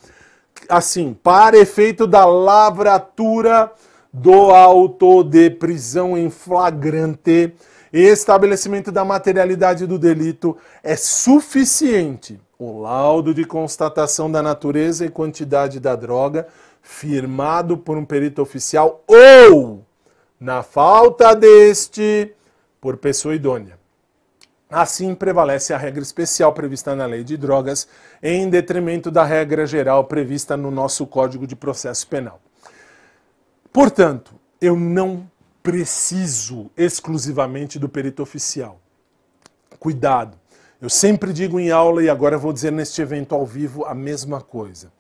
assim, para efeito da lavratura do auto de prisão em flagrante estabelecimento da materialidade do delito é suficiente o laudo de constatação da natureza e quantidade da droga firmado por um perito oficial ou, na falta deste, por pessoa idônea. Assim prevalece a regra especial prevista na Lei de Drogas, em detrimento da regra geral prevista no nosso Código de Processo Penal. Portanto, eu não preciso exclusivamente do perito oficial. Cuidado. Eu sempre digo em aula e agora vou dizer neste evento ao vivo a mesma coisa.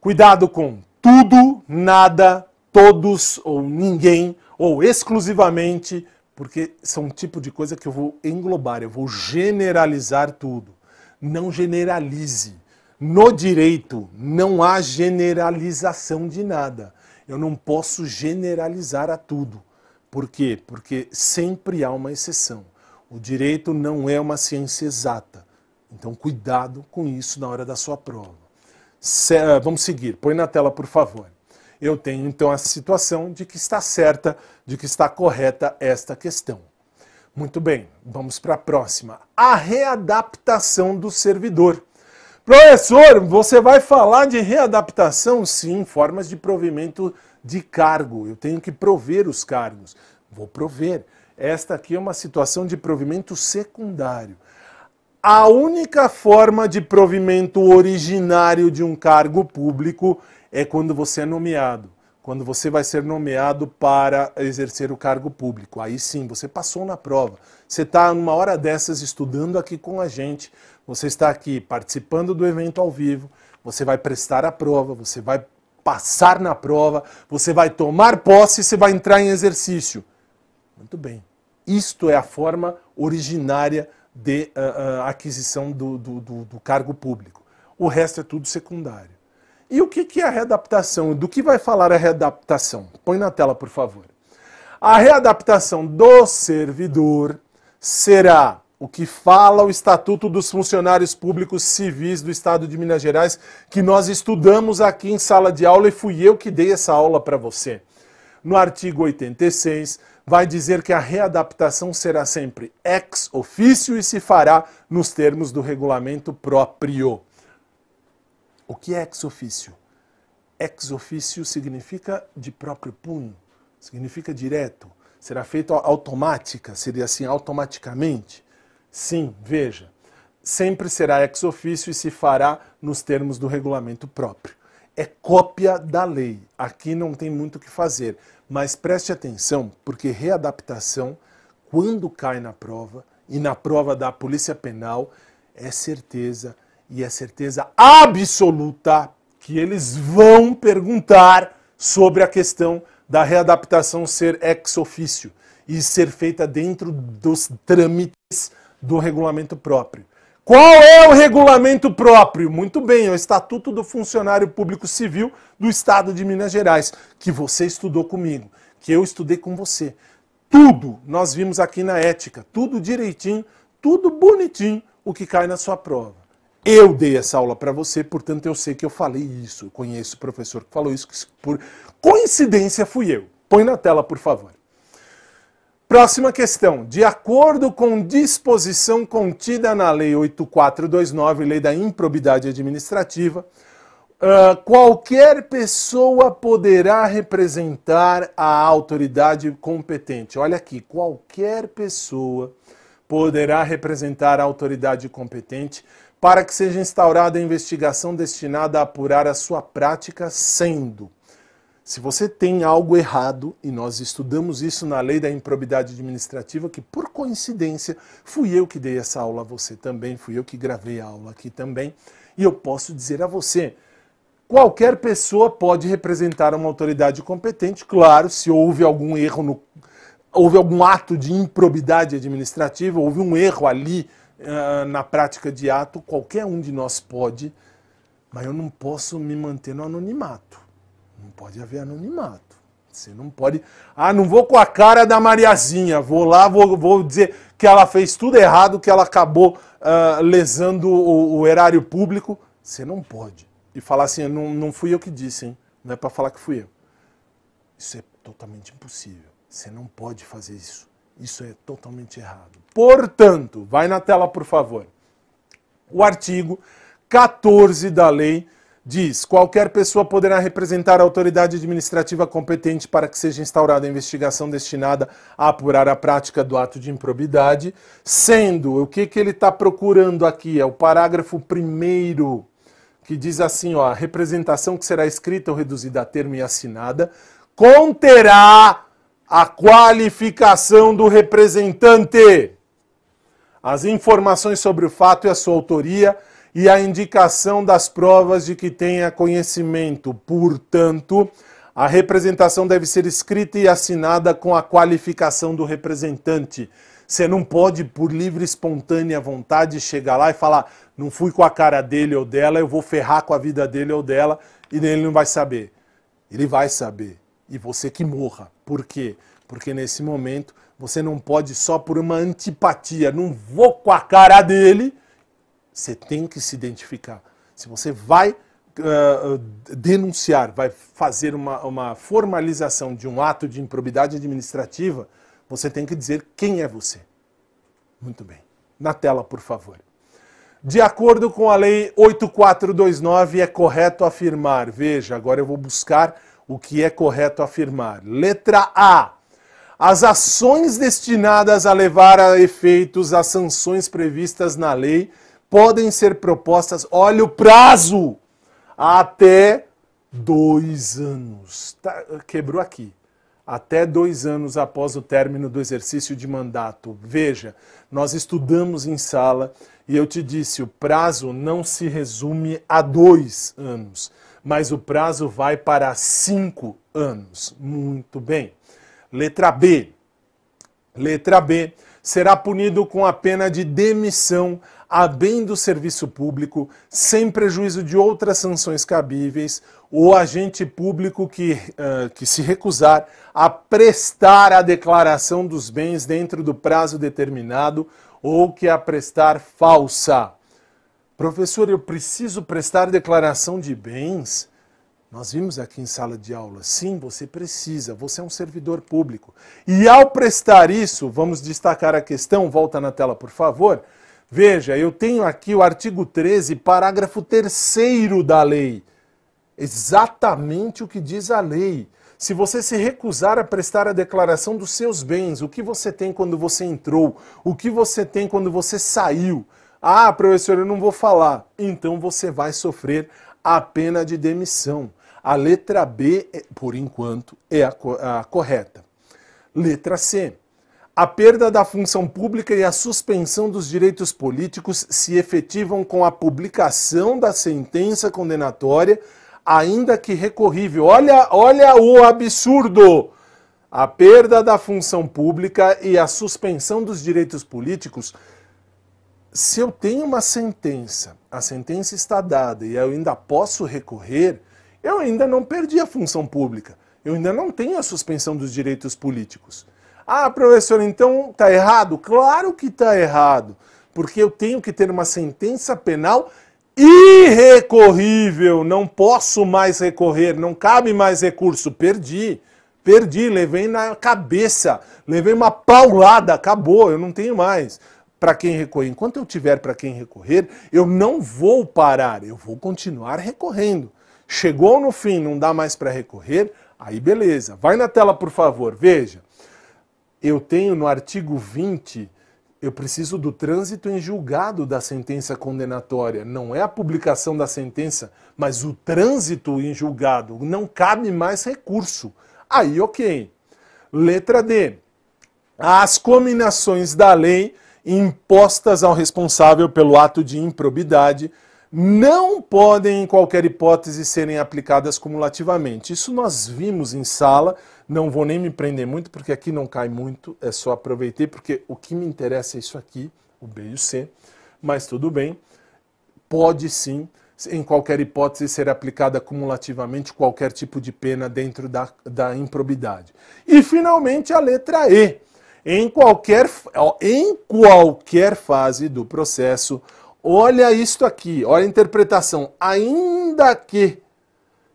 Cuidado com tudo, nada, todos ou ninguém ou exclusivamente, porque são um tipo de coisa que eu vou englobar, eu vou generalizar tudo. Não generalize. No direito não há generalização de nada. Eu não posso generalizar a tudo. Por quê? Porque sempre há uma exceção. O direito não é uma ciência exata. Então, cuidado com isso na hora da sua prova. Eh, vamos seguir. Põe na tela, por favor. Eu tenho então a situação de que está certa, de que está correta esta questão. Muito bem, vamos para a próxima. A readaptação do servidor. Professor, você vai falar de readaptação? Sim, formas de provimento de cargo. Eu tenho que prover os cargos. Vou prover. Esta aqui é uma situação de provimento secundário. A única forma de provimento originário de um cargo público é quando você é nomeado. Quando você vai ser nomeado para exercer o cargo público. Aí sim, você passou na prova. Você está numa hora dessas estudando aqui com a gente você está aqui participando do evento ao vivo, você vai prestar a prova, você vai passar na prova, você vai tomar posse você vai entrar em exercício. Muito bem. Isto é a forma originária de uh, uh, aquisição do, do, do, do, cargo público. O resto é tudo secundário. E o que, é a readaptação? Do que vai falar a readaptação? Põe na tela, por favor. A readaptação do servidor será o que fala o Estatuto dos Funcionários Públicos Civis do Estado de Minas Gerais, que nós estudamos aqui em sala de aula e fui eu que dei essa aula para você. No artigo 86, vai dizer que a readaptação será sempre ex ofício e se fará nos termos do regulamento próprio. O que é ex ofício? Ex ofício significa de próprio punho, significa direto. Será feito automática, seria assim automaticamente. Sim, veja, sempre será ex ofício e se fará nos termos do regulamento próprio. É cópia da lei. Aqui não tem muito o que fazer, mas preste atenção, porque readaptação, quando cai na prova, e na prova da Polícia Penal, é certeza, e é certeza absoluta, que eles vão perguntar sobre a questão da readaptação ser ex ofício e ser feita dentro dos trâmites do regulamento próprio. Qual é o regulamento próprio? Muito bem, é o Estatuto do Funcionário Público Civil do Estado de Minas Gerais, que você estudou comigo, que eu estudei com você. Tudo nós vimos aqui na ética, tudo direitinho, tudo bonitinho, o que cai na sua prova. Eu dei essa aula para você, portanto eu sei que eu falei isso. Eu conheço o professor que falou isso, que por coincidência fui eu. Põe na tela, por favor. Próxima questão. De acordo com disposição contida na Lei 8429, Lei da Improbidade Administrativa, uh, qualquer pessoa poderá representar a autoridade competente. Olha aqui, qualquer pessoa poderá representar a autoridade competente para que seja instaurada a investigação destinada a apurar a sua prática, sendo. Se você tem algo errado, e nós estudamos isso na lei da improbidade administrativa, que por coincidência fui eu que dei essa aula a você também, fui eu que gravei a aula aqui também, e eu posso dizer a você, qualquer pessoa pode representar uma autoridade competente, claro, se houve algum erro no houve algum ato de improbidade administrativa, houve um erro ali na prática de ato, qualquer um de nós pode, mas eu não posso me manter no anonimato. Não pode haver anonimato. Você não pode. Ah, não vou com a cara da Mariazinha, vou lá, vou, vou dizer que ela fez tudo errado, que ela acabou uh, lesando o, o, erário público. Você não pode. E falar assim, não, não fui eu que disse, hein? Não é para falar que fui eu. Isso é totalmente impossível. Você não pode fazer isso. Isso é totalmente errado. Portanto, vai na tela, por favor. O artigo 14 da lei diz: qualquer pessoa poderá representar a autoridade administrativa competente para que seja instaurada a investigação destinada a apurar a prática do ato de improbidade, sendo o que, que ele está procurando aqui? É o parágrafo primeiro que diz assim: ó, a representação que será escrita ou reduzida a termo e assinada conterá a qualificação do representante, as informações sobre o fato e a sua autoria e a indicação das provas de que tenha conhecimento. Portanto, A representação deve ser escrita e assinada com a qualificação do representante. Você não pode, por livre e espontânea vontade, chegar lá e falar: não fui com a cara dele ou dela, eu vou ferrar com a vida dele ou dela, e ele não vai saber. Ele vai saber. E você que morra. Por quê? Porque nesse momento você não pode só por uma antipatia, não vou com a cara dele. Você tem que se identificar. Se você vai uh, denunciar, vai fazer uma, uma formalização de um ato de improbidade administrativa, você tem que dizer quem é você. Muito bem. Na tela, por favor. De acordo com a Lei 8429, é correto afirmar. Veja, agora eu vou buscar o que é correto afirmar. Letra A. As ações destinadas a levar a efeitos as sanções previstas na lei podem ser propostas, olha o prazo, até dois anos. Tá, quebrou aqui. Até dois anos após o término do exercício de mandato. Veja, nós estudamos em sala e eu te disse: o prazo não se resume a dois anos, mas o prazo vai para cinco anos. Muito bem. Letra B. Letra B. Será punido com a pena de demissão a bem do serviço público, sem prejuízo de outras sanções cabíveis, o agente público que, uh, que se recusar a prestar a declaração dos bens dentro do prazo determinado ou que a prestar falsa. Professor, eu preciso prestar declaração de bens? Nós vimos aqui em sala de aula, sim, você precisa, você é um servidor público. E ao prestar isso, vamos destacar a questão, volta na tela, por favor. Veja, eu tenho aqui o artigo 13, parágrafo 3 da lei. Exatamente o que diz a lei. Se você se recusar a prestar a declaração dos seus bens, o que você tem quando você entrou, o que você tem quando você saiu. Ah, professor, eu não vou falar. Então você vai sofrer a pena de demissão. A letra B, é, por enquanto, é a, a correta. Letra C. A perda da função pública e a suspensão dos direitos políticos se efetivam com a publicação da sentença condenatória, ainda que recorrível. Olha, olha o absurdo! A perda da função pública e a suspensão dos direitos políticos. Se eu tenho uma sentença, a sentença está dada e eu ainda posso recorrer, eu ainda não perdi a função pública. Eu ainda não tenho a suspensão dos direitos políticos. Ah, professor, então está errado? Claro que está errado, porque eu tenho que ter uma sentença penal irrecorrível, não posso mais recorrer, não cabe mais recurso, perdi. Perdi, levei na cabeça, levei uma paulada, acabou, eu não tenho mais para quem recorrer. Enquanto eu tiver para quem recorrer, eu não vou parar, eu vou continuar recorrendo. Chegou no fim, não dá mais para recorrer, aí beleza. Vai na tela, por favor, veja. Eu tenho no artigo 20, eu preciso do trânsito em julgado da sentença condenatória. Não é a publicação da sentença, mas o trânsito em julgado. Não cabe mais recurso. Aí, ok. Letra D. As cominações da lei impostas ao responsável pelo ato de improbidade não podem, em qualquer hipótese, serem aplicadas cumulativamente. Isso nós vimos em sala, não vou nem me prender muito, porque aqui não cai muito, é só aproveitei, porque o que me interessa é isso aqui, o B e o C, mas tudo bem, pode sim, em qualquer hipótese, ser aplicada cumulativamente qualquer tipo de pena dentro da, da improbidade. E, finalmente, a letra E. Em qualquer, em qualquer fase do processo, Olha isto aqui, olha a interpretação. Ainda que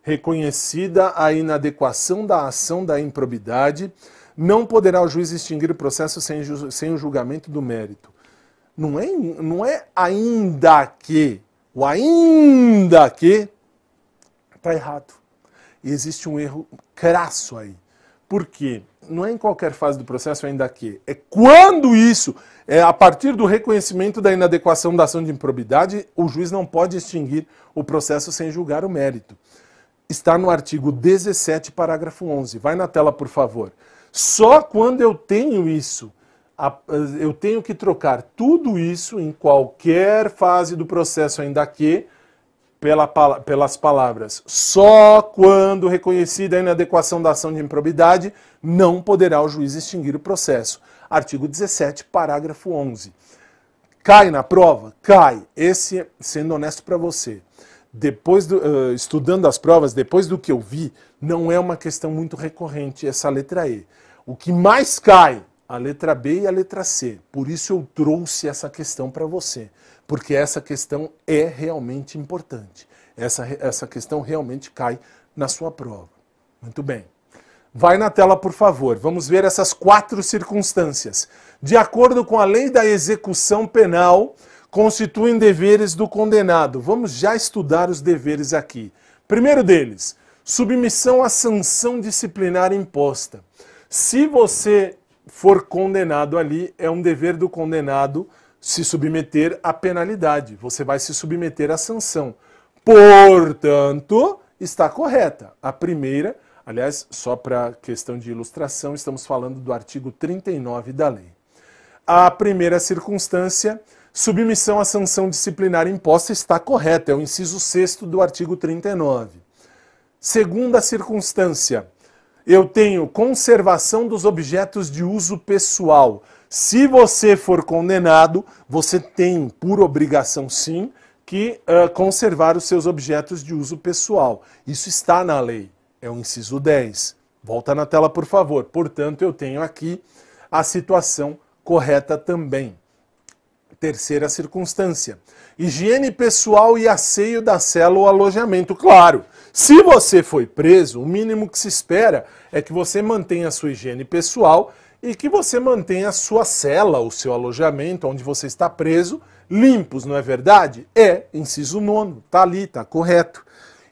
reconhecida a inadequação da ação da improbidade, não poderá o juiz extinguir o processo sem, sem o julgamento do mérito. Não é, não é ainda que. O ainda que está errado. Existe um erro crasso aí. Por quê? Não é em qualquer fase do processo ainda que. É quando isso é, a partir do reconhecimento da inadequação da ação de improbidade, o juiz não pode extinguir o processo sem julgar o mérito. Está no artigo 17, parágrafo 11. Vai na tela, por favor. Só quando eu tenho isso, eu tenho que trocar tudo isso em qualquer fase do processo, ainda que pela, pelas palavras só quando reconhecida a inadequação da ação de improbidade, não poderá o juiz extinguir o processo. Artigo 17, parágrafo 11. Cai na prova? Cai. Esse, sendo honesto para você, depois do, uh, estudando as provas, depois do que eu vi, não é uma questão muito recorrente essa letra E. O que mais cai, a letra B e a letra C. Por isso eu trouxe essa questão para você, porque essa questão é realmente importante. Essa, essa questão realmente cai na sua prova. Muito bem. Vai na tela, por favor. Vamos ver essas quatro circunstâncias. De acordo com a lei da execução penal, constituem deveres do condenado. Vamos já estudar os deveres aqui. Primeiro deles, submissão à sanção disciplinar imposta. Se você for condenado ali, é um dever do condenado se submeter à penalidade. Você vai se submeter à sanção. Portanto, está correta. A primeira Aliás, só para questão de ilustração, estamos falando do artigo 39 da lei. A primeira circunstância, submissão à sanção disciplinar imposta, está correta, é o inciso 6 do artigo 39. Segunda circunstância, eu tenho conservação dos objetos de uso pessoal. Se você for condenado, você tem, por obrigação sim, que uh, conservar os seus objetos de uso pessoal. Isso está na lei é o inciso 10. Volta na tela, por favor. Portanto, eu tenho aqui a situação correta também. Terceira circunstância: higiene pessoal e asseio da cela ou alojamento. Claro, se você foi preso, o mínimo que se espera é que você mantenha a sua higiene pessoal e que você mantenha a sua cela, o seu alojamento, onde você está preso, limpos, não é verdade? É, inciso nono, tá ali, tá correto.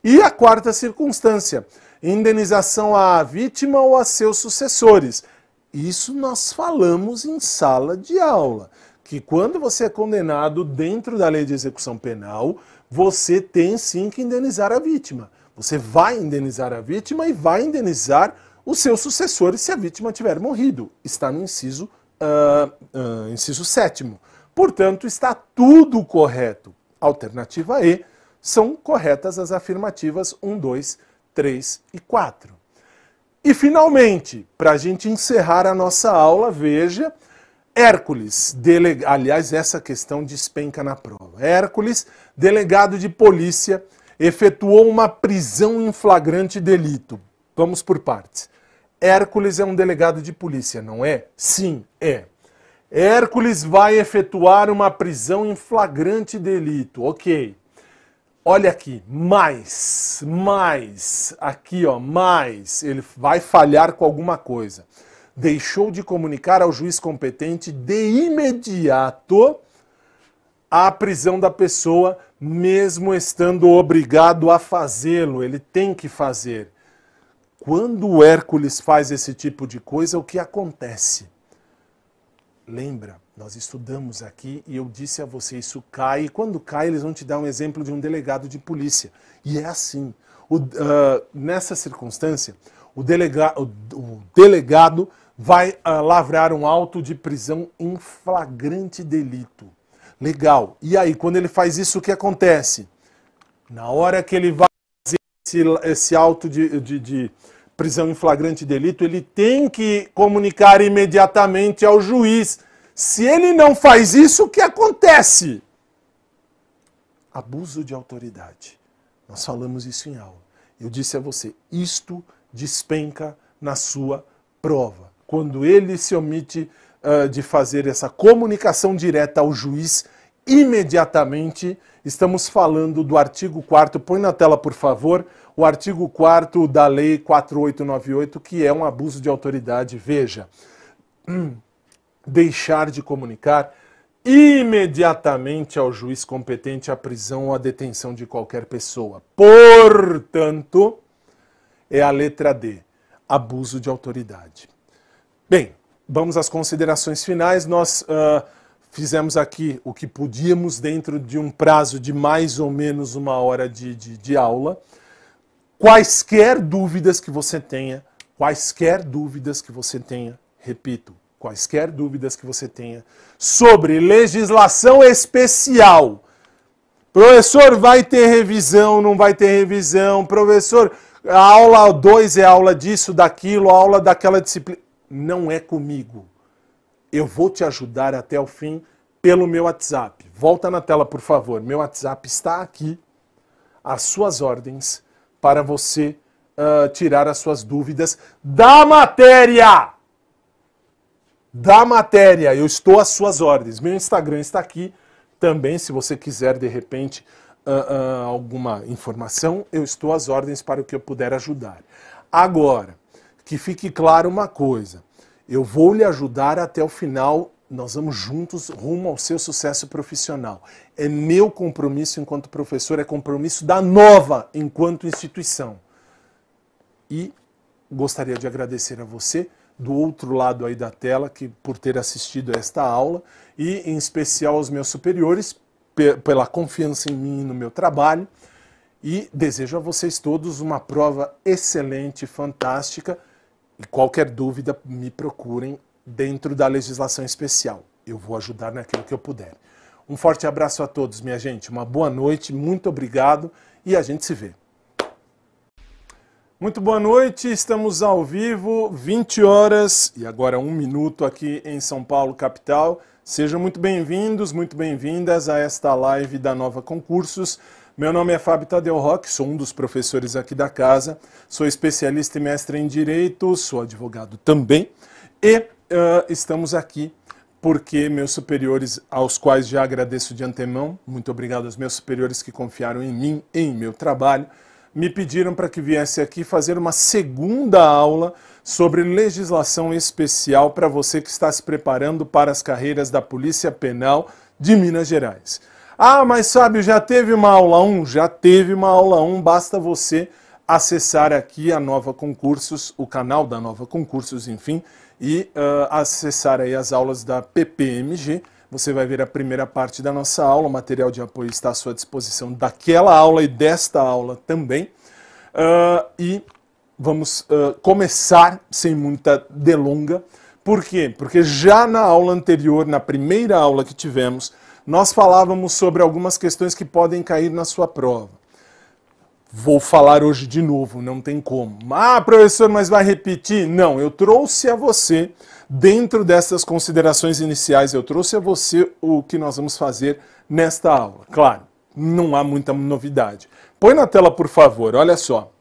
E a quarta circunstância: indenização à vítima ou a seus sucessores. Isso nós falamos em sala de aula, que quando você é condenado dentro da lei de execução penal, você tem sim que indenizar a vítima. Você vai indenizar a vítima e vai indenizar os seus sucessores se a vítima tiver morrido. Está no inciso, uh, uh, inciso sétimo. Portanto, está tudo correto. Alternativa E, são corretas as afirmativas 1, 2, 3 e 4. E finalmente, para a gente encerrar a nossa aula, veja, Hércules, aliás, essa questão despenca na prova. Hércules, delegado de polícia, efetuou uma prisão em flagrante delito. Vamos por partes. Hércules é um delegado de polícia, não é? Sim, é. Hércules vai efetuar uma prisão em flagrante delito. Ok. Olha aqui, mais, mais, aqui ó, mais, ele vai falhar com alguma coisa. Deixou de comunicar ao juiz competente de imediato a prisão da pessoa, mesmo estando obrigado a fazê-lo, ele tem que fazer. Quando o Hércules faz esse tipo de coisa, o que acontece? Lembra, nós estudamos aqui e eu disse a você, isso cai, e quando cai, eles vão te dar um exemplo de um delegado de polícia. E é assim. O, uh, nessa circunstância, o, delega, o, o delegado vai uh, lavrar um auto de prisão em flagrante delito. Legal. E aí, quando ele faz isso, o que acontece? Na hora que ele vai esse, esse auto de, de, de prisão em flagrante delito, ele tem que comunicar imediatamente ao juiz. Se ele não faz isso, o que acontece? Abuso de autoridade. Nós falamos isso em aula. Eu disse a você, isto despenca na sua prova. Quando ele se omite uh, de fazer essa comunicação direta ao juiz, imediatamente estamos falando do artigo 4 põe na tela, por favor, o artigo 4 da Lei 4898, que é um abuso de autoridade. Veja, deixar de comunicar imediatamente ao juiz competente a prisão ou a detenção de qualquer pessoa. Portanto, é a letra D, abuso de autoridade. Bem, vamos às considerações finais. Nós uh, fizemos aqui o que podíamos dentro de um prazo de mais ou menos uma hora de, de, de aula. Quaisquer dúvidas que você tenha, quaisquer dúvidas que você tenha, repito, quaisquer dúvidas que você tenha sobre legislação especial Professor, vai ter revisão, não vai ter revisão. Professor, a aula 2 é aula disso, daquilo, a aula daquela disciplina. Não é comigo. Eu vou te ajudar até o fim pelo meu WhatsApp. Volta na tela, por favor. Meu WhatsApp está aqui, às suas ordens, para você uh, tirar as suas dúvidas da matéria. Da matéria. Eu estou às suas ordens. Meu Instagram está aqui também, se você quiser, de repente, uh, uh, alguma informação, eu estou às ordens para o que eu puder ajudar. Agora, que fique claro uma coisa: eu vou lhe ajudar até o final, nós vamos juntos rumo ao seu sucesso profissional. É meu compromisso enquanto professor, é compromisso da nova enquanto instituição. E gostaria de agradecer a você do outro lado aí da tela que por ter assistido a esta aula e em especial aos meus superiores pela confiança em mim e no meu trabalho e desejo a vocês todos uma prova excelente, fantástica e qualquer dúvida me procurem dentro da legislação especial. Eu vou ajudar naquilo que eu puder. Um forte abraço a todos, minha gente. Uma boa noite, muito obrigado e a gente se vê. Muito boa noite, estamos ao vivo, 20 horas e agora um minuto aqui em São Paulo, capital. Sejam muito bem-vindos, muito bem-vindas a esta live da Nova Concursos. Meu nome é Fábio Tadeu Roque, sou um dos professores aqui da casa, sou especialista e mestre em Direito, sou advogado também e uh, estamos aqui porque meus superiores, aos quais já agradeço de antemão, muito obrigado aos meus superiores que confiaram em mim, em meu trabalho, me pediram para que viesse aqui fazer uma segunda aula sobre legislação especial para você que está se preparando para as carreiras da Polícia Penal de Minas Gerais. Ah, mas Fábio, já teve uma aula 1? Já teve uma aula 1, basta você acessar aqui a Nova Concursos, o canal da Nova Concursos, enfim, e uh, acessar aí as aulas da PPMG você vai ver a primeira parte da nossa aula, o material de apoio está à sua disposição daquela aula e desta aula também. Uh, e vamos uh, começar sem muita delonga. Por quê? Porque já na aula anterior, na primeira aula que tivemos, nós falávamos sobre algumas questões que podem cair na sua prova. Vou falar hoje de novo, não tem como. Ah, professor, mas vai repetir? Não, eu trouxe a você Dentro dessas considerações iniciais, eu trouxe a você o que nós vamos fazer nesta aula. Claro, não há muita novidade. Põe na tela, por favor, olha só.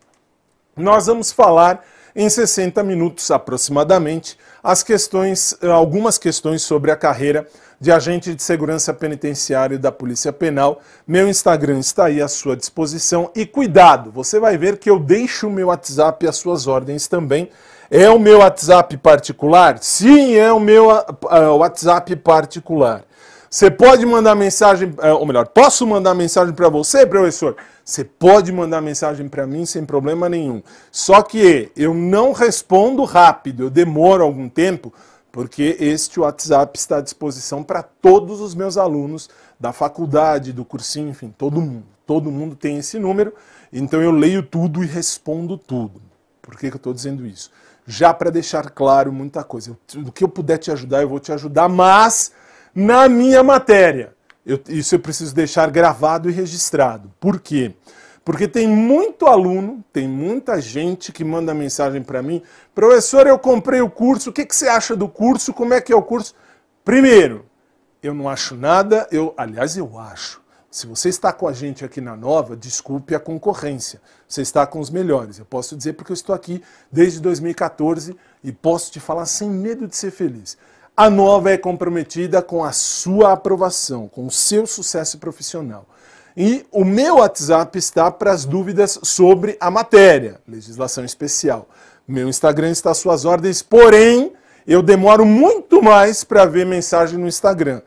Nós vamos falar em 60 minutos aproximadamente as questões, algumas questões sobre a carreira de agente de segurança penitenciário da Polícia Penal. Meu Instagram está aí à sua disposição e cuidado, você vai ver que eu deixo o meu WhatsApp às suas ordens também é o meu WhatsApp particular? Sim, é o meu uh, WhatsApp particular. Você pode mandar mensagem, uh, ou melhor, posso mandar mensagem para você, professor? Você pode mandar mensagem para mim sem problema nenhum. Só que eu não respondo rápido, eu demoro algum tempo, porque este WhatsApp está à disposição para todos os meus alunos da faculdade, do cursinho, enfim, todo mundo. Todo mundo tem esse número, então eu leio tudo e respondo tudo. Por que, que eu estou dizendo isso? já para deixar claro muita coisa. Do que eu puder te ajudar, eu vou te ajudar, mas na minha matéria. Eu, isso eu preciso deixar gravado e registrado. Por quê? Porque tem muito aluno, tem muita gente que manda mensagem para mim: professor, eu comprei o curso, o que, que você acha do curso? Como é que é o curso? Primeiro, eu não acho nada, eu, aliás, eu acho. Se você está com a gente aqui na Nova, desculpe a concorrência. Você está com os melhores. Eu posso dizer porque eu estou aqui desde 2014 e posso te falar sem medo de ser feliz. A Nova é comprometida com a sua aprovação, com o seu sucesso profissional. E o meu WhatsApp está para as dúvidas sobre a matéria, legislação especial. Meu Instagram está às suas ordens, porém, eu demoro muito mais para ver mensagem no Instagram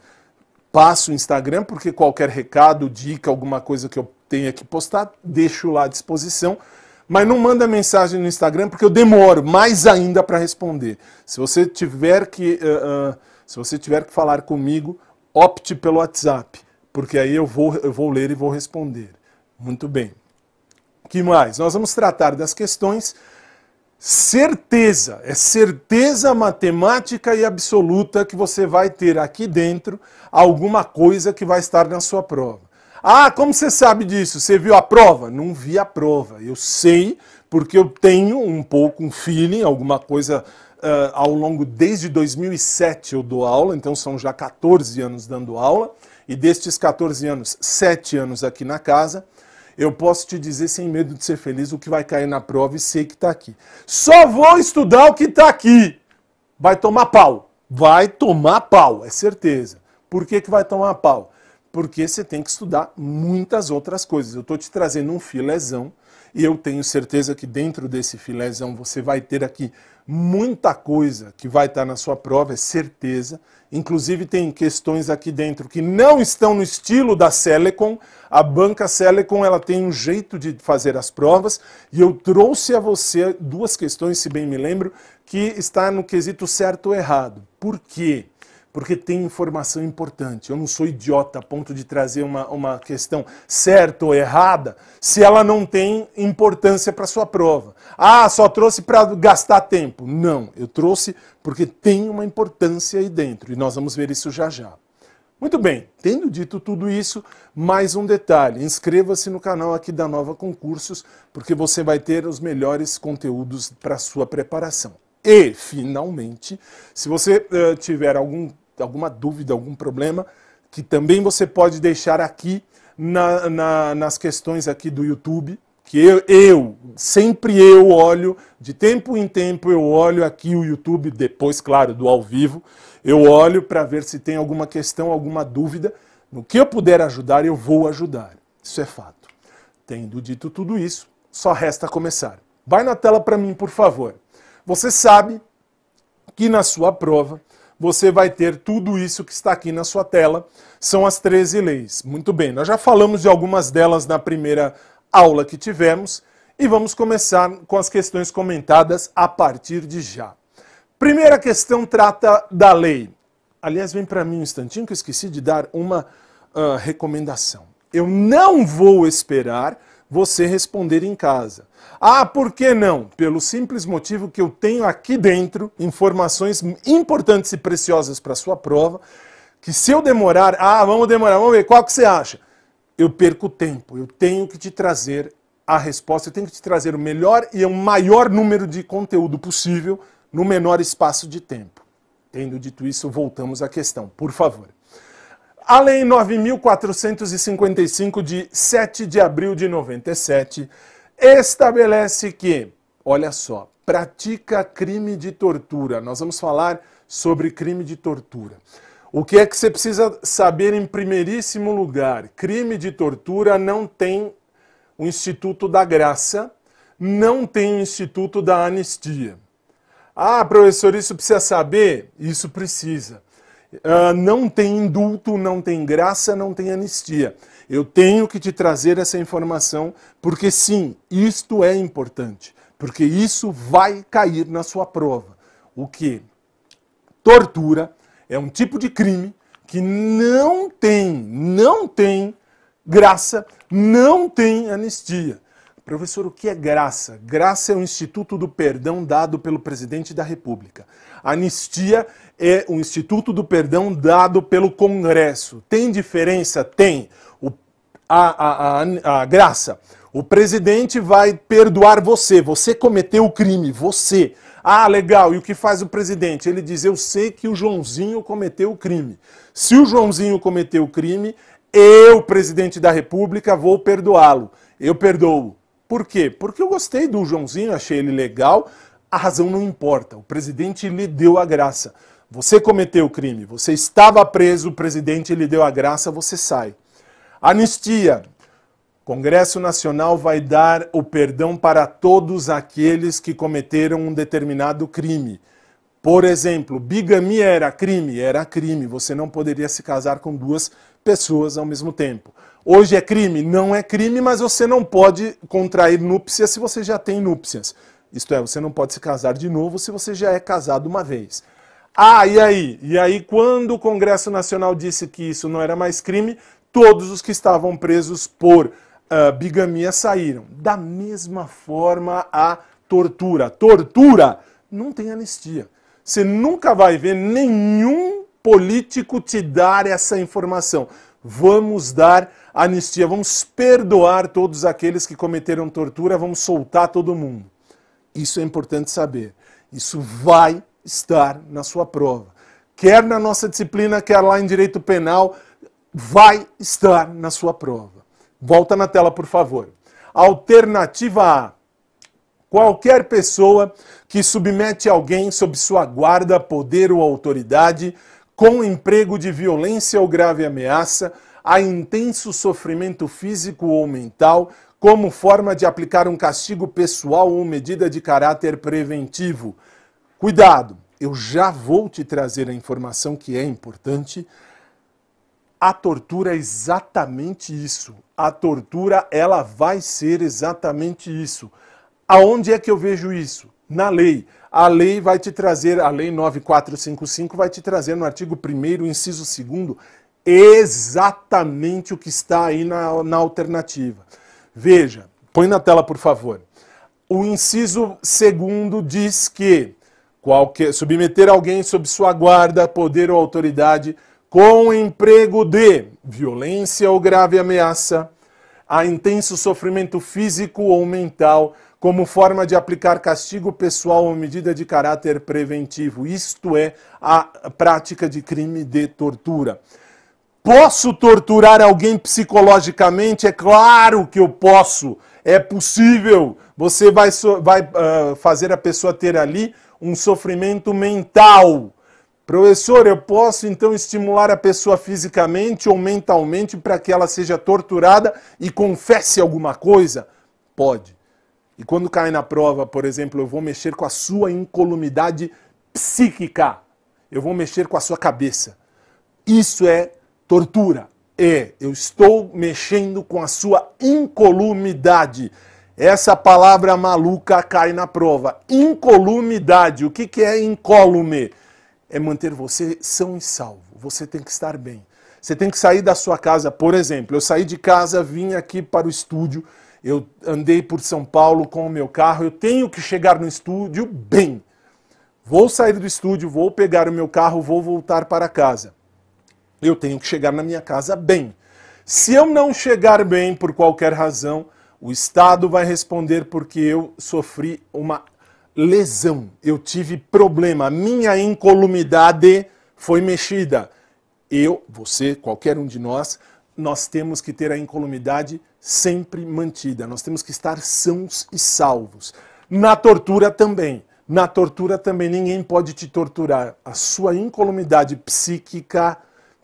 passo o Instagram, porque qualquer recado, dica, alguma coisa que eu tenha que postar, deixo lá à disposição. Mas não manda mensagem no Instagram, porque eu demoro mais ainda para responder. Se você tiver que, uh, uh, se você tiver que falar comigo, opte pelo WhatsApp, porque aí eu vou, eu vou ler e vou responder. Muito bem. que mais? Nós vamos tratar das questões certeza, é certeza matemática e absoluta que você vai ter aqui dentro alguma coisa que vai estar na sua prova. Ah, como você sabe disso? Você viu a prova? Não vi a prova. Eu sei porque eu tenho um pouco um feeling, alguma coisa uh, ao longo desde 2007 eu dou aula, então são já 14 anos dando aula e destes 14 anos, 7 anos aqui na casa. Eu posso te dizer sem medo de ser feliz o que vai cair na prova e sei que está aqui. Só vou estudar o que está aqui. Vai tomar pau. Vai tomar pau, é certeza. Por que, que vai tomar pau? Porque você tem que estudar muitas outras coisas. Eu estou te trazendo um filezão e eu tenho certeza que dentro desse filézão você vai ter aqui muita coisa que vai estar na sua prova, é certeza. Inclusive tem questões aqui dentro que não estão no estilo da Selecon. A banca Selecon ela tem um jeito de fazer as provas e eu trouxe a você duas questões, se bem me lembro, que está no quesito certo ou errado. Por quê? Porque tem informação importante. Eu não sou idiota a ponto de trazer uma, uma questão certa ou errada se ela não tem importância para sua prova. Ah, só trouxe para gastar tempo. Não, eu trouxe porque tem uma importância aí dentro e nós vamos ver isso já já. Muito bem, tendo dito tudo isso, mais um detalhe: inscreva-se no canal aqui da Nova Concursos, porque você vai ter os melhores conteúdos para sua preparação. E, finalmente, se você uh, tiver algum alguma dúvida, algum problema, que também você pode deixar aqui na, na, nas questões aqui do YouTube, que eu, eu, sempre eu olho, de tempo em tempo eu olho aqui o YouTube, depois, claro, do ao vivo, eu olho para ver se tem alguma questão, alguma dúvida. No que eu puder ajudar, eu vou ajudar. Isso é fato. Tendo dito tudo isso, só resta começar. Vai na tela para mim, por favor. Você sabe que na sua prova você vai ter tudo isso que está aqui na sua tela. São as 13 leis. Muito bem, nós já falamos de algumas delas na primeira aula que tivemos e vamos começar com as questões comentadas a partir de já. Primeira questão trata da lei. Aliás, vem para mim um instantinho que eu esqueci de dar uma uh, recomendação. Eu não vou esperar você responder em casa. Ah, por que não? Pelo simples motivo que eu tenho aqui dentro informações importantes e preciosas para sua prova, que se eu demorar, ah, vamos demorar, vamos ver, qual que você acha? Eu perco tempo, eu tenho que te trazer a resposta, eu tenho que te trazer o melhor e o maior número de conteúdo possível no menor espaço de tempo. Tendo dito isso, voltamos à questão, por favor. A Lei 9.455, de 7 de abril de 97, estabelece que, olha só, pratica crime de tortura. Nós vamos falar sobre crime de tortura. O que é que você precisa saber em primeiríssimo lugar? Crime de tortura não tem o Instituto da Graça, não tem o Instituto da Anistia. Ah, professor, isso precisa saber? Isso precisa. Uh, não tem indulto, não tem graça, não tem anistia. Eu tenho que te trazer essa informação, porque sim, isto é importante, porque isso vai cair na sua prova. O que? Tortura é um tipo de crime que não tem, não tem graça, não tem anistia. Professor, o que é graça? Graça é o instituto do perdão dado pelo presidente da República. Anistia é o instituto do perdão dado pelo Congresso. Tem diferença? Tem. O, a, a, a, a graça. O presidente vai perdoar você. Você cometeu o crime, você. Ah, legal. E o que faz o presidente? Ele diz: Eu sei que o Joãozinho cometeu o crime. Se o Joãozinho cometeu o crime, eu, presidente da República, vou perdoá-lo. Eu perdoo. Por quê? Porque eu gostei do Joãozinho, achei ele legal. A razão não importa. O presidente lhe deu a graça. Você cometeu o crime, você estava preso, o presidente lhe deu a graça, você sai. Anistia. Congresso Nacional vai dar o perdão para todos aqueles que cometeram um determinado crime. Por exemplo, bigamia era crime? Era crime. Você não poderia se casar com duas pessoas ao mesmo tempo. Hoje é crime? Não é crime, mas você não pode contrair núpcias se você já tem núpcias. Isto é, você não pode se casar de novo se você já é casado uma vez. Ah, e aí? E aí, quando o Congresso Nacional disse que isso não era mais crime, todos os que estavam presos por uh, bigamia saíram. Da mesma forma, a tortura. Tortura não tem anistia. Você nunca vai ver nenhum político te dar essa informação. Vamos dar anistia, vamos perdoar todos aqueles que cometeram tortura, vamos soltar todo mundo. Isso é importante saber. Isso vai estar na sua prova. Quer na nossa disciplina, quer lá em direito penal, vai estar na sua prova. Volta na tela, por favor. Alternativa A. Qualquer pessoa que submete alguém sob sua guarda, poder ou autoridade, com emprego de violência ou grave ameaça, a intenso sofrimento físico ou mental, como forma de aplicar um castigo pessoal ou medida de caráter preventivo. Cuidado, eu já vou te trazer a informação que é importante. A tortura é exatamente isso. A tortura, ela vai ser exatamente isso. Aonde é que eu vejo isso? Na lei. A lei vai te trazer, a lei 9455 vai te trazer no artigo 1 inciso 2 exatamente o que está aí na, na alternativa. Veja, põe na tela, por favor. O inciso segundo diz que qualquer, submeter alguém sob sua guarda, poder ou autoridade com emprego de violência ou grave ameaça, a intenso sofrimento físico ou mental, como forma de aplicar castigo pessoal ou medida de caráter preventivo. Isto é a prática de crime de tortura. Posso torturar alguém psicologicamente? É claro que eu posso. É possível. Você vai, vai uh, fazer a pessoa ter ali um sofrimento mental. Professor, eu posso então estimular a pessoa fisicamente ou mentalmente para que ela seja torturada e confesse alguma coisa? Pode. E quando cai na prova, por exemplo, eu vou mexer com a sua incolumidade psíquica. Eu vou mexer com a sua cabeça. Isso é tortura. É, eu estou mexendo com a sua incolumidade. Essa palavra maluca cai na prova. Incolumidade. O que, que é incólume? É manter você são e salvo. Você tem que estar bem. Você tem que sair da sua casa, por exemplo. Eu saí de casa, vim aqui para o estúdio, eu andei por São Paulo com o meu carro, eu tenho que chegar no estúdio bem. Vou sair do estúdio, vou pegar o meu carro, vou voltar para casa. Eu tenho que chegar na minha casa bem. Se eu não chegar bem por qualquer razão, o Estado vai responder porque eu sofri uma lesão, eu tive problema, minha incolumidade foi mexida. Eu, você, qualquer um de nós, nós temos que ter a incolumidade sempre mantida, nós temos que estar sãos e salvos. Na tortura também. Na tortura também ninguém pode te torturar. A sua incolumidade psíquica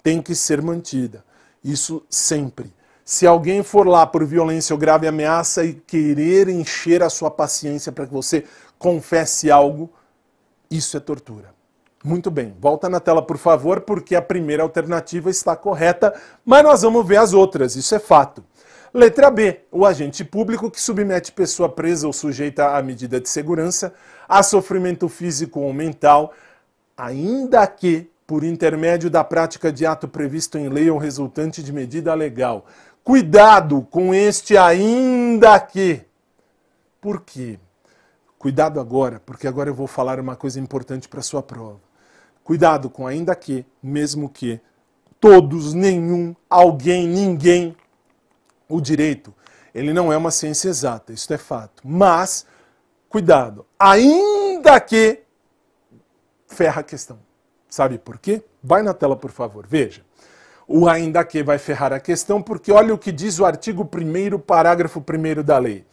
tem que ser mantida. Isso sempre. Se alguém for lá por violência ou grave ameaça e querer encher a sua paciência para que você confesse algo, isso é tortura. Muito bem, volta na tela, por favor, porque a primeira alternativa está correta, mas nós vamos ver as outras, isso é fato. Letra B, o agente público que submete pessoa presa ou sujeita à medida de segurança a sofrimento físico ou mental, ainda que por intermédio da prática de ato previsto em lei ou resultante de medida legal. Cuidado com este ainda que. Por quê? Cuidado agora, porque agora eu vou falar uma coisa importante para sua prova. Cuidado com ainda que, mesmo que, todos, nenhum, alguém, ninguém. O direito, ele não é uma ciência exata, isso é fato. Mas, cuidado, ainda que ferra a questão. Sabe por quê? Vai na tela, por favor, veja o ainda que vai ferrar a questão, porque olha o que diz o artigo 1 parágrafo 1 da lei.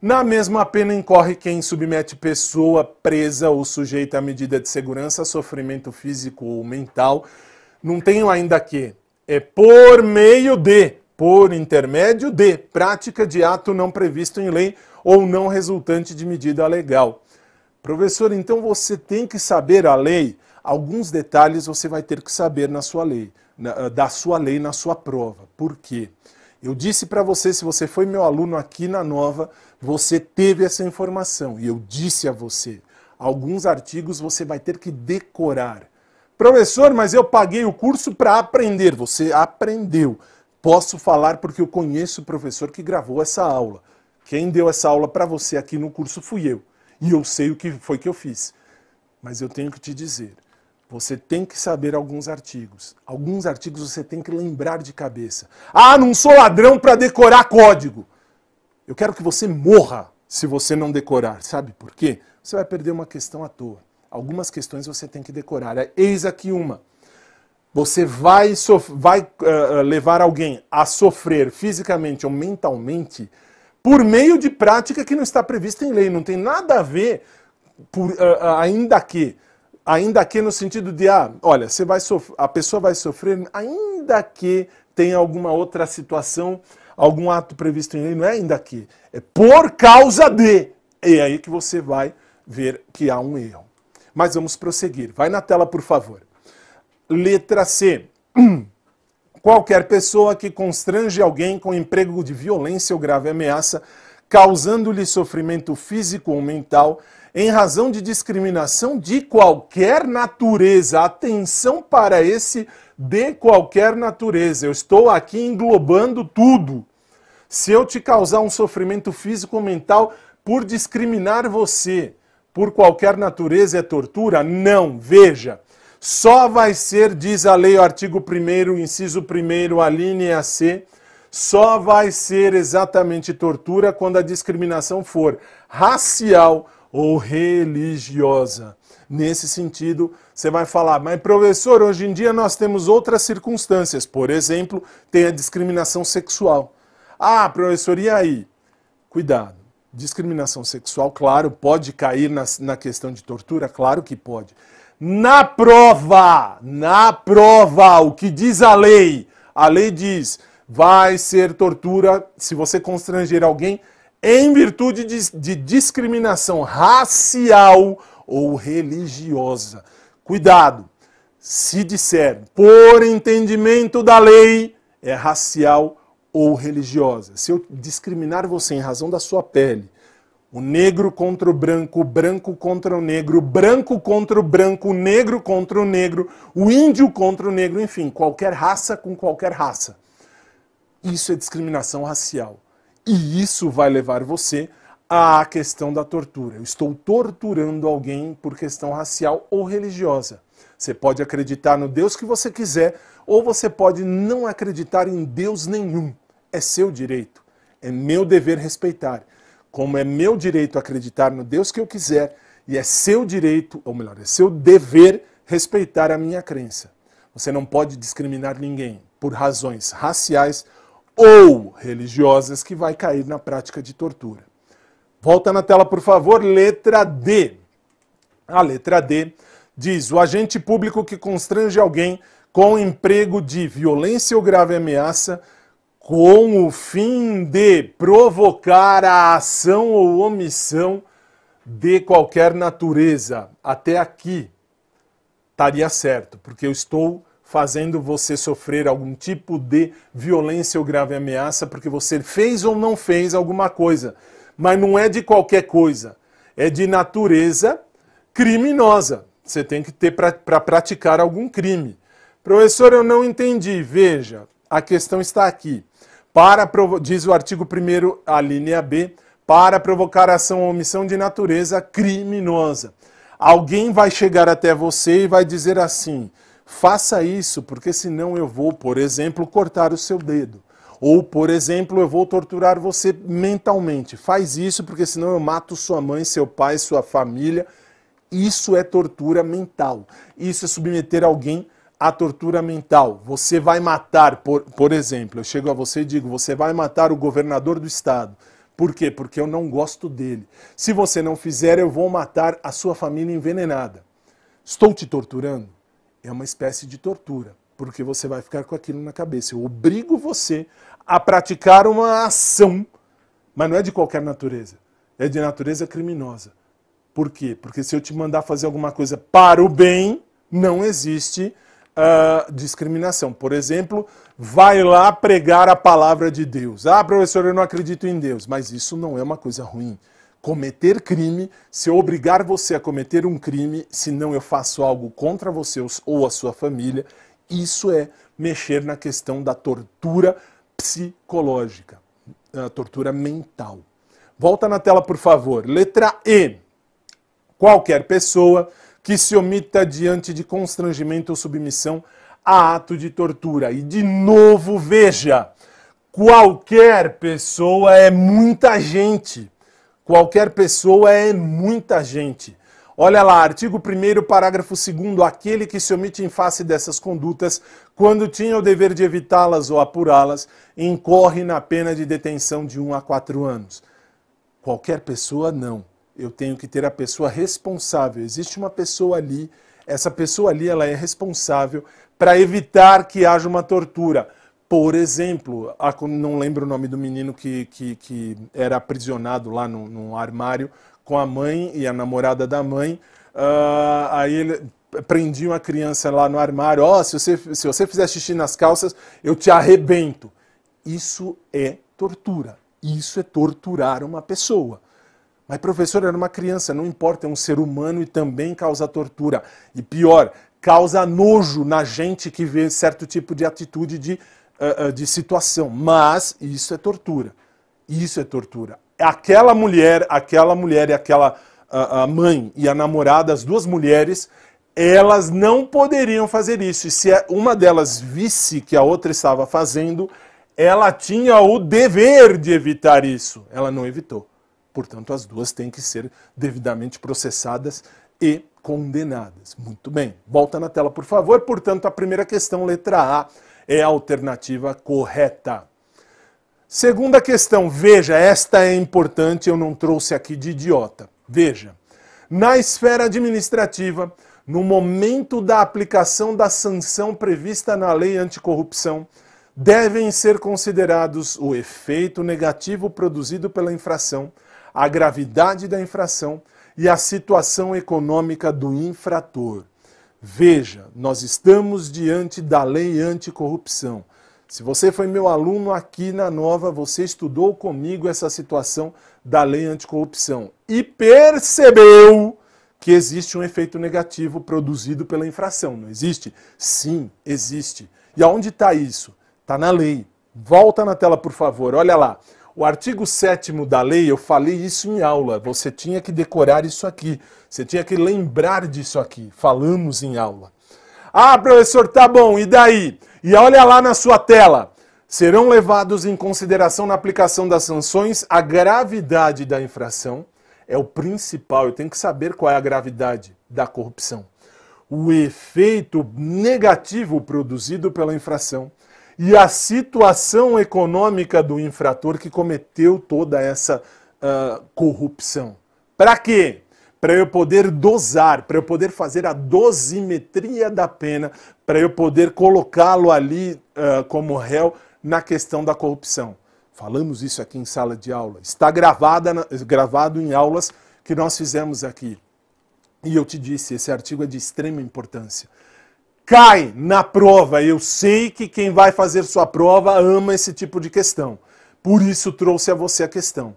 Na mesma pena incorre quem submete pessoa presa ou sujeita à medida de segurança sofrimento físico ou mental. Não tenho ainda que. É por meio de, por intermédio de, prática de ato não previsto em lei ou não resultante de medida legal. Professor, então você tem que saber a lei. Alguns detalhes você vai ter que saber na sua lei da sua lei na sua prova. Por quê? Eu disse para você, se você foi meu aluno aqui na Nova, você teve essa informação. E eu disse a você, alguns artigos você vai ter que decorar. Professor, mas eu paguei o curso para aprender. Você aprendeu. Posso falar porque eu conheço o professor que gravou essa aula. Quem deu essa aula para você aqui no curso fui eu. E eu sei o que foi que eu fiz. Mas eu tenho que te dizer, você tem que saber alguns artigos. Alguns artigos você tem que lembrar de cabeça. Ah, não sou ladrão para decorar código. Eu quero que você morra se você não decorar. Sabe por quê? Você vai perder uma questão à toa. Algumas questões você tem que decorar. Eis aqui uma. Você vai, vai uh, levar alguém a sofrer fisicamente ou mentalmente por meio de prática que não está prevista em lei. Não tem nada a ver, por, uh, ainda que ainda que no sentido de, ah, olha, você vai a pessoa vai sofrer, ainda que tenha alguma outra situação, algum ato previsto em lei, não é ainda que, é por causa de. E é aí que você vai ver que há um erro. Mas vamos prosseguir. Vai na tela, por favor. Letra C. Qualquer pessoa que constrange alguém com emprego de violência ou grave ameaça, causando-lhe sofrimento físico ou mental, em razão de discriminação de qualquer natureza. Atenção para esse de qualquer natureza. Eu estou aqui englobando tudo. Se eu te causar um sofrimento físico ou mental por discriminar você por qualquer natureza é tortura? Não. Veja. Só vai ser, diz a lei, o artigo 1, inciso 1, a linha C, só vai ser exatamente tortura quando a discriminação for racial ou religiosa. Nesse sentido, você vai falar, mas professor, hoje em dia nós temos outras circunstâncias. Por exemplo, tem a discriminação sexual. Ah, professor, e aí? Cuidado. Discriminação sexual, claro, pode cair na, na questão de tortura? Claro que pode. Na prova, na prova, o que diz a lei? A lei diz, vai ser tortura se você constranger alguém em virtude de, de discriminação racial ou religiosa. Cuidado! Se disser por entendimento da lei, é racial ou religiosa. Se eu discriminar você em razão da sua pele, o negro contra o branco, o branco contra o negro, o branco contra o branco, o negro contra o negro, o índio contra o negro, enfim, qualquer raça com qualquer raça. Isso é discriminação racial. E isso vai levar você à questão da tortura. Eu estou torturando alguém por questão racial ou religiosa. Você pode acreditar no Deus que você quiser, ou você pode não acreditar em Deus nenhum. É seu direito. É meu dever respeitar. Como é meu direito acreditar no Deus que eu quiser, e é seu direito, ou melhor, é seu dever respeitar a minha crença. Você não pode discriminar ninguém por razões raciais ou religiosas que vai cair na prática de tortura. Volta na tela, por favor, letra D. A letra D diz: o agente público que constrange alguém com emprego de violência ou grave ameaça com o fim de provocar a ação ou omissão de qualquer natureza. Até aqui estaria certo, porque eu estou fazendo você sofrer algum tipo de violência ou grave ameaça porque você fez ou não fez alguma coisa. Mas não é de qualquer coisa, é de natureza criminosa. Você tem que ter para pra praticar algum crime. Professor, eu não entendi. Veja, a questão está aqui. Para diz o artigo 1 a linha B, para provocar ação ou omissão de natureza criminosa. Alguém vai chegar até você e vai dizer assim: Faça isso, porque senão eu vou, por exemplo, cortar o seu dedo. Ou, por exemplo, eu vou torturar você mentalmente. Faz isso, porque senão eu mato sua mãe, seu pai, sua família. Isso é tortura mental. Isso é submeter alguém à tortura mental. Você vai matar, por, por exemplo, eu chego a você e digo: você vai matar o governador do estado. Por quê? Porque eu não gosto dele. Se você não fizer, eu vou matar a sua família envenenada. Estou te torturando? É uma espécie de tortura, porque você vai ficar com aquilo na cabeça. Eu obrigo você a praticar uma ação, mas não é de qualquer natureza, é de natureza criminosa. Por quê? Porque se eu te mandar fazer alguma coisa para o bem, não existe uh, discriminação. Por exemplo, vai lá pregar a palavra de Deus. Ah, professor, eu não acredito em Deus, mas isso não é uma coisa ruim cometer crime, se eu obrigar você a cometer um crime, se não eu faço algo contra você ou a sua família, isso é mexer na questão da tortura psicológica, a tortura mental. Volta na tela, por favor. Letra E. Qualquer pessoa que se omita diante de constrangimento ou submissão a ato de tortura. E de novo, veja, qualquer pessoa é muita gente. Qualquer pessoa é muita gente. Olha lá, artigo 1 parágrafo 2 aquele que se omite em face dessas condutas, quando tinha o dever de evitá-las ou apurá-las, incorre na pena de detenção de 1 a 4 anos. Qualquer pessoa, não. Eu tenho que ter a pessoa responsável. Existe uma pessoa ali, essa pessoa ali ela é responsável para evitar que haja uma tortura. Por exemplo, não lembro o nome do menino que, que, que era aprisionado lá no, no, armário com a mãe e a namorada da mãe. Uh, aí ele prendiam a criança lá no armário. Ó, oh, se, você, se você fizer xixi nas calças, eu te arrebento. Isso é tortura. Isso é torturar uma pessoa. Mas, professor, era uma criança, não importa, é um ser humano e também causa tortura. E pior, causa nojo na gente que vê certo tipo de atitude de, uh, de situação. Mas isso é tortura. Isso é tortura. Aquela mulher, aquela mulher e aquela mãe e a namorada, as duas mulheres, elas não poderiam fazer isso. E se uma delas visse que a outra estava fazendo, ela tinha o dever de evitar isso. Ela não evitou. Portanto, as duas têm que ser devidamente processadas e condenadas. Muito bem. Volta na tela, por favor. Portanto, a primeira questão, letra A, é a alternativa correta. Segunda questão, veja, esta é importante, eu não trouxe aqui de idiota. Veja, na esfera administrativa, no momento da aplicação da sanção prevista na lei anticorrupção, devem ser considerados o efeito negativo produzido pela infração, a gravidade da infração e a situação econômica do infrator. Veja, nós estamos diante da lei anticorrupção. Se você foi meu aluno aqui na Nova, você estudou comigo essa situação da lei anticorrupção e percebeu que existe um efeito negativo produzido pela infração. Não existe? Sim, existe. E aonde está isso? Está na lei. Volta na tela, por favor. Olha lá. O artigo 7 da lei, eu falei isso em aula, você tinha que decorar isso aqui, você tinha que lembrar disso aqui, falamos em aula. Ah, professor, tá bom, e daí? E olha lá na sua tela. Serão levados em consideração na aplicação das sanções a gravidade da infração, é o principal, eu tenho que saber qual é a gravidade da corrupção. O efeito negativo produzido pela infração e a situação econômica do infrator que cometeu toda essa uh, corrupção. Para quê? Para eu poder dosar, para eu poder fazer a dosimetria da pena, para eu poder colocá-lo ali uh, como réu na questão da corrupção. Falamos isso aqui em sala de aula. Está gravada, gravado em aulas que nós fizemos aqui. E eu te disse, esse artigo é de extrema importância cai na prova. Eu sei que quem vai fazer sua prova ama esse tipo de questão. Por isso trouxe a você a questão.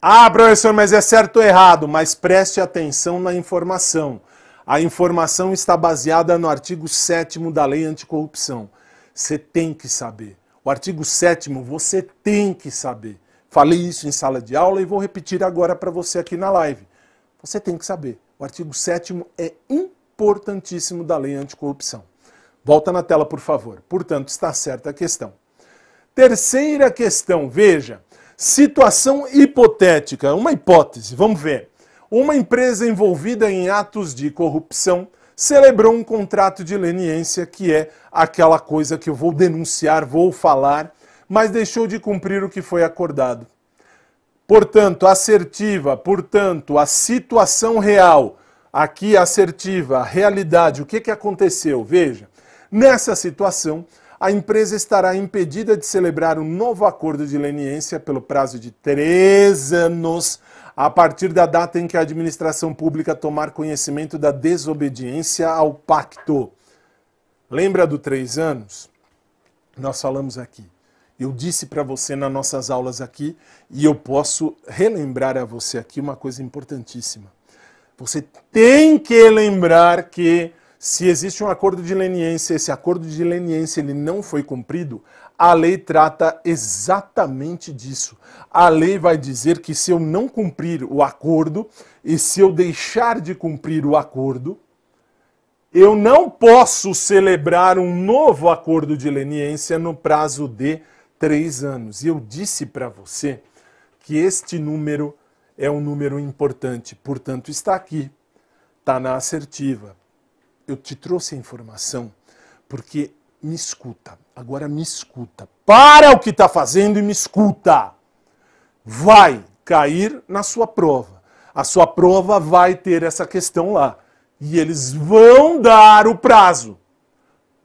Ah, professor, mas é certo ou errado? Mas preste atenção na informação. A informação está baseada no artigo 7 da Lei Anticorrupção. Você tem que saber. O artigo 7 você tem que saber. Falei isso em sala de aula e vou repetir agora para você aqui na live. Você tem que saber. O artigo 7 é importantíssimo da lei anticorrupção. Volta na tela, por favor. Portanto, está certa a questão. Terceira questão, veja. Situação hipotética, uma hipótese, vamos ver. Uma empresa envolvida em atos de corrupção celebrou um contrato de leniência, que é aquela coisa que eu vou denunciar, vou falar, mas deixou de cumprir o que foi acordado. Portanto, assertiva, portanto, a situação real aqui assertiva, realidade, o que, que aconteceu? Veja, nessa situação, a empresa estará impedida de celebrar um novo acordo de leniência pelo prazo de três anos, a partir da data em que a administração pública tomar conhecimento da desobediência ao pacto. Lembra do três anos? Nós falamos aqui. Eu disse para você nas nossas aulas aqui, e eu posso relembrar a você aqui uma coisa importantíssima. Você tem que lembrar que se existe um acordo de leniência, esse acordo de leniência ele não foi cumprido, a lei trata exatamente disso. A lei vai dizer que se eu não cumprir o acordo e se eu deixar de cumprir o acordo, eu não posso celebrar um novo acordo de leniência no prazo de três anos. E eu disse para você que este número é um número importante, portanto, está aqui, está na assertiva. Eu te trouxe a informação porque me escuta, agora me escuta. Para o que está fazendo e me escuta. Vai cair na sua prova. A sua prova vai ter essa questão lá. E eles vão dar o prazo.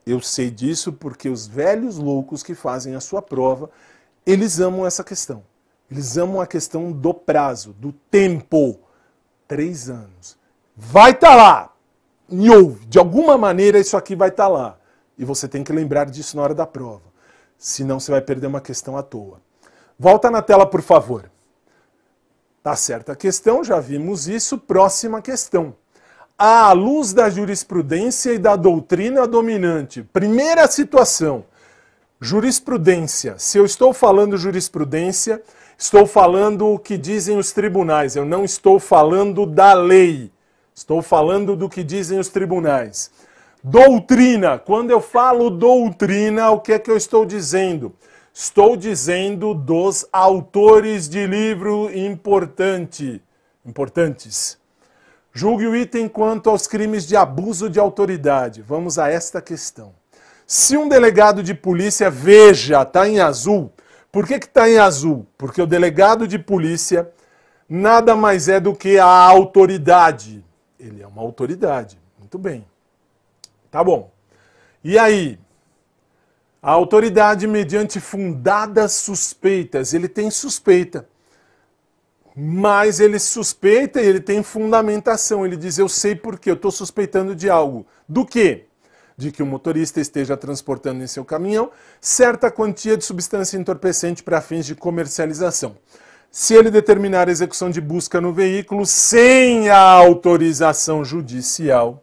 Eu sei disso porque os velhos loucos que fazem a sua prova, eles amam essa questão. Eles amam a questão do prazo, do tempo. Três anos. Vai estar tá lá. Me ouve. De alguma maneira isso aqui vai estar tá lá. E você tem que lembrar disso na hora da prova. Senão você vai perder uma questão à toa. Volta na tela, por favor. Tá certa a questão, já vimos isso. Próxima questão. À luz da jurisprudência e da doutrina dominante. Primeira situação. Jurisprudência. Se eu estou falando jurisprudência, Estou falando o que dizem os tribunais, eu não estou falando da lei. Estou falando do que dizem os tribunais. Doutrina. Quando eu falo doutrina, o que é que eu estou dizendo? Estou dizendo dos autores de livro importante, importantes. Julgue o item quanto aos crimes de abuso de autoridade. Vamos a esta questão. Se um delegado de polícia veja, está em azul, por que está em azul? Porque o delegado de polícia nada mais é do que a autoridade. Ele é uma autoridade. Muito bem. Tá bom. E aí? A autoridade, mediante fundadas suspeitas, ele tem suspeita. Mas ele suspeita e ele tem fundamentação. Ele diz: Eu sei porque eu estou suspeitando de algo. Do quê? De que o motorista esteja transportando em seu caminhão certa quantia de substância entorpecente para fins de comercialização. Se ele determinar a execução de busca no veículo sem a autorização judicial,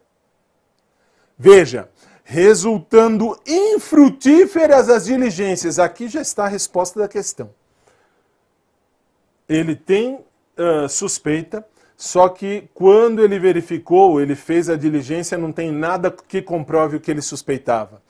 veja, resultando infrutíferas as diligências. Aqui já está a resposta da questão. Ele tem uh, suspeita só que quando ele verificou, ele fez a diligência, não tem nada que comprove o que ele suspeitava.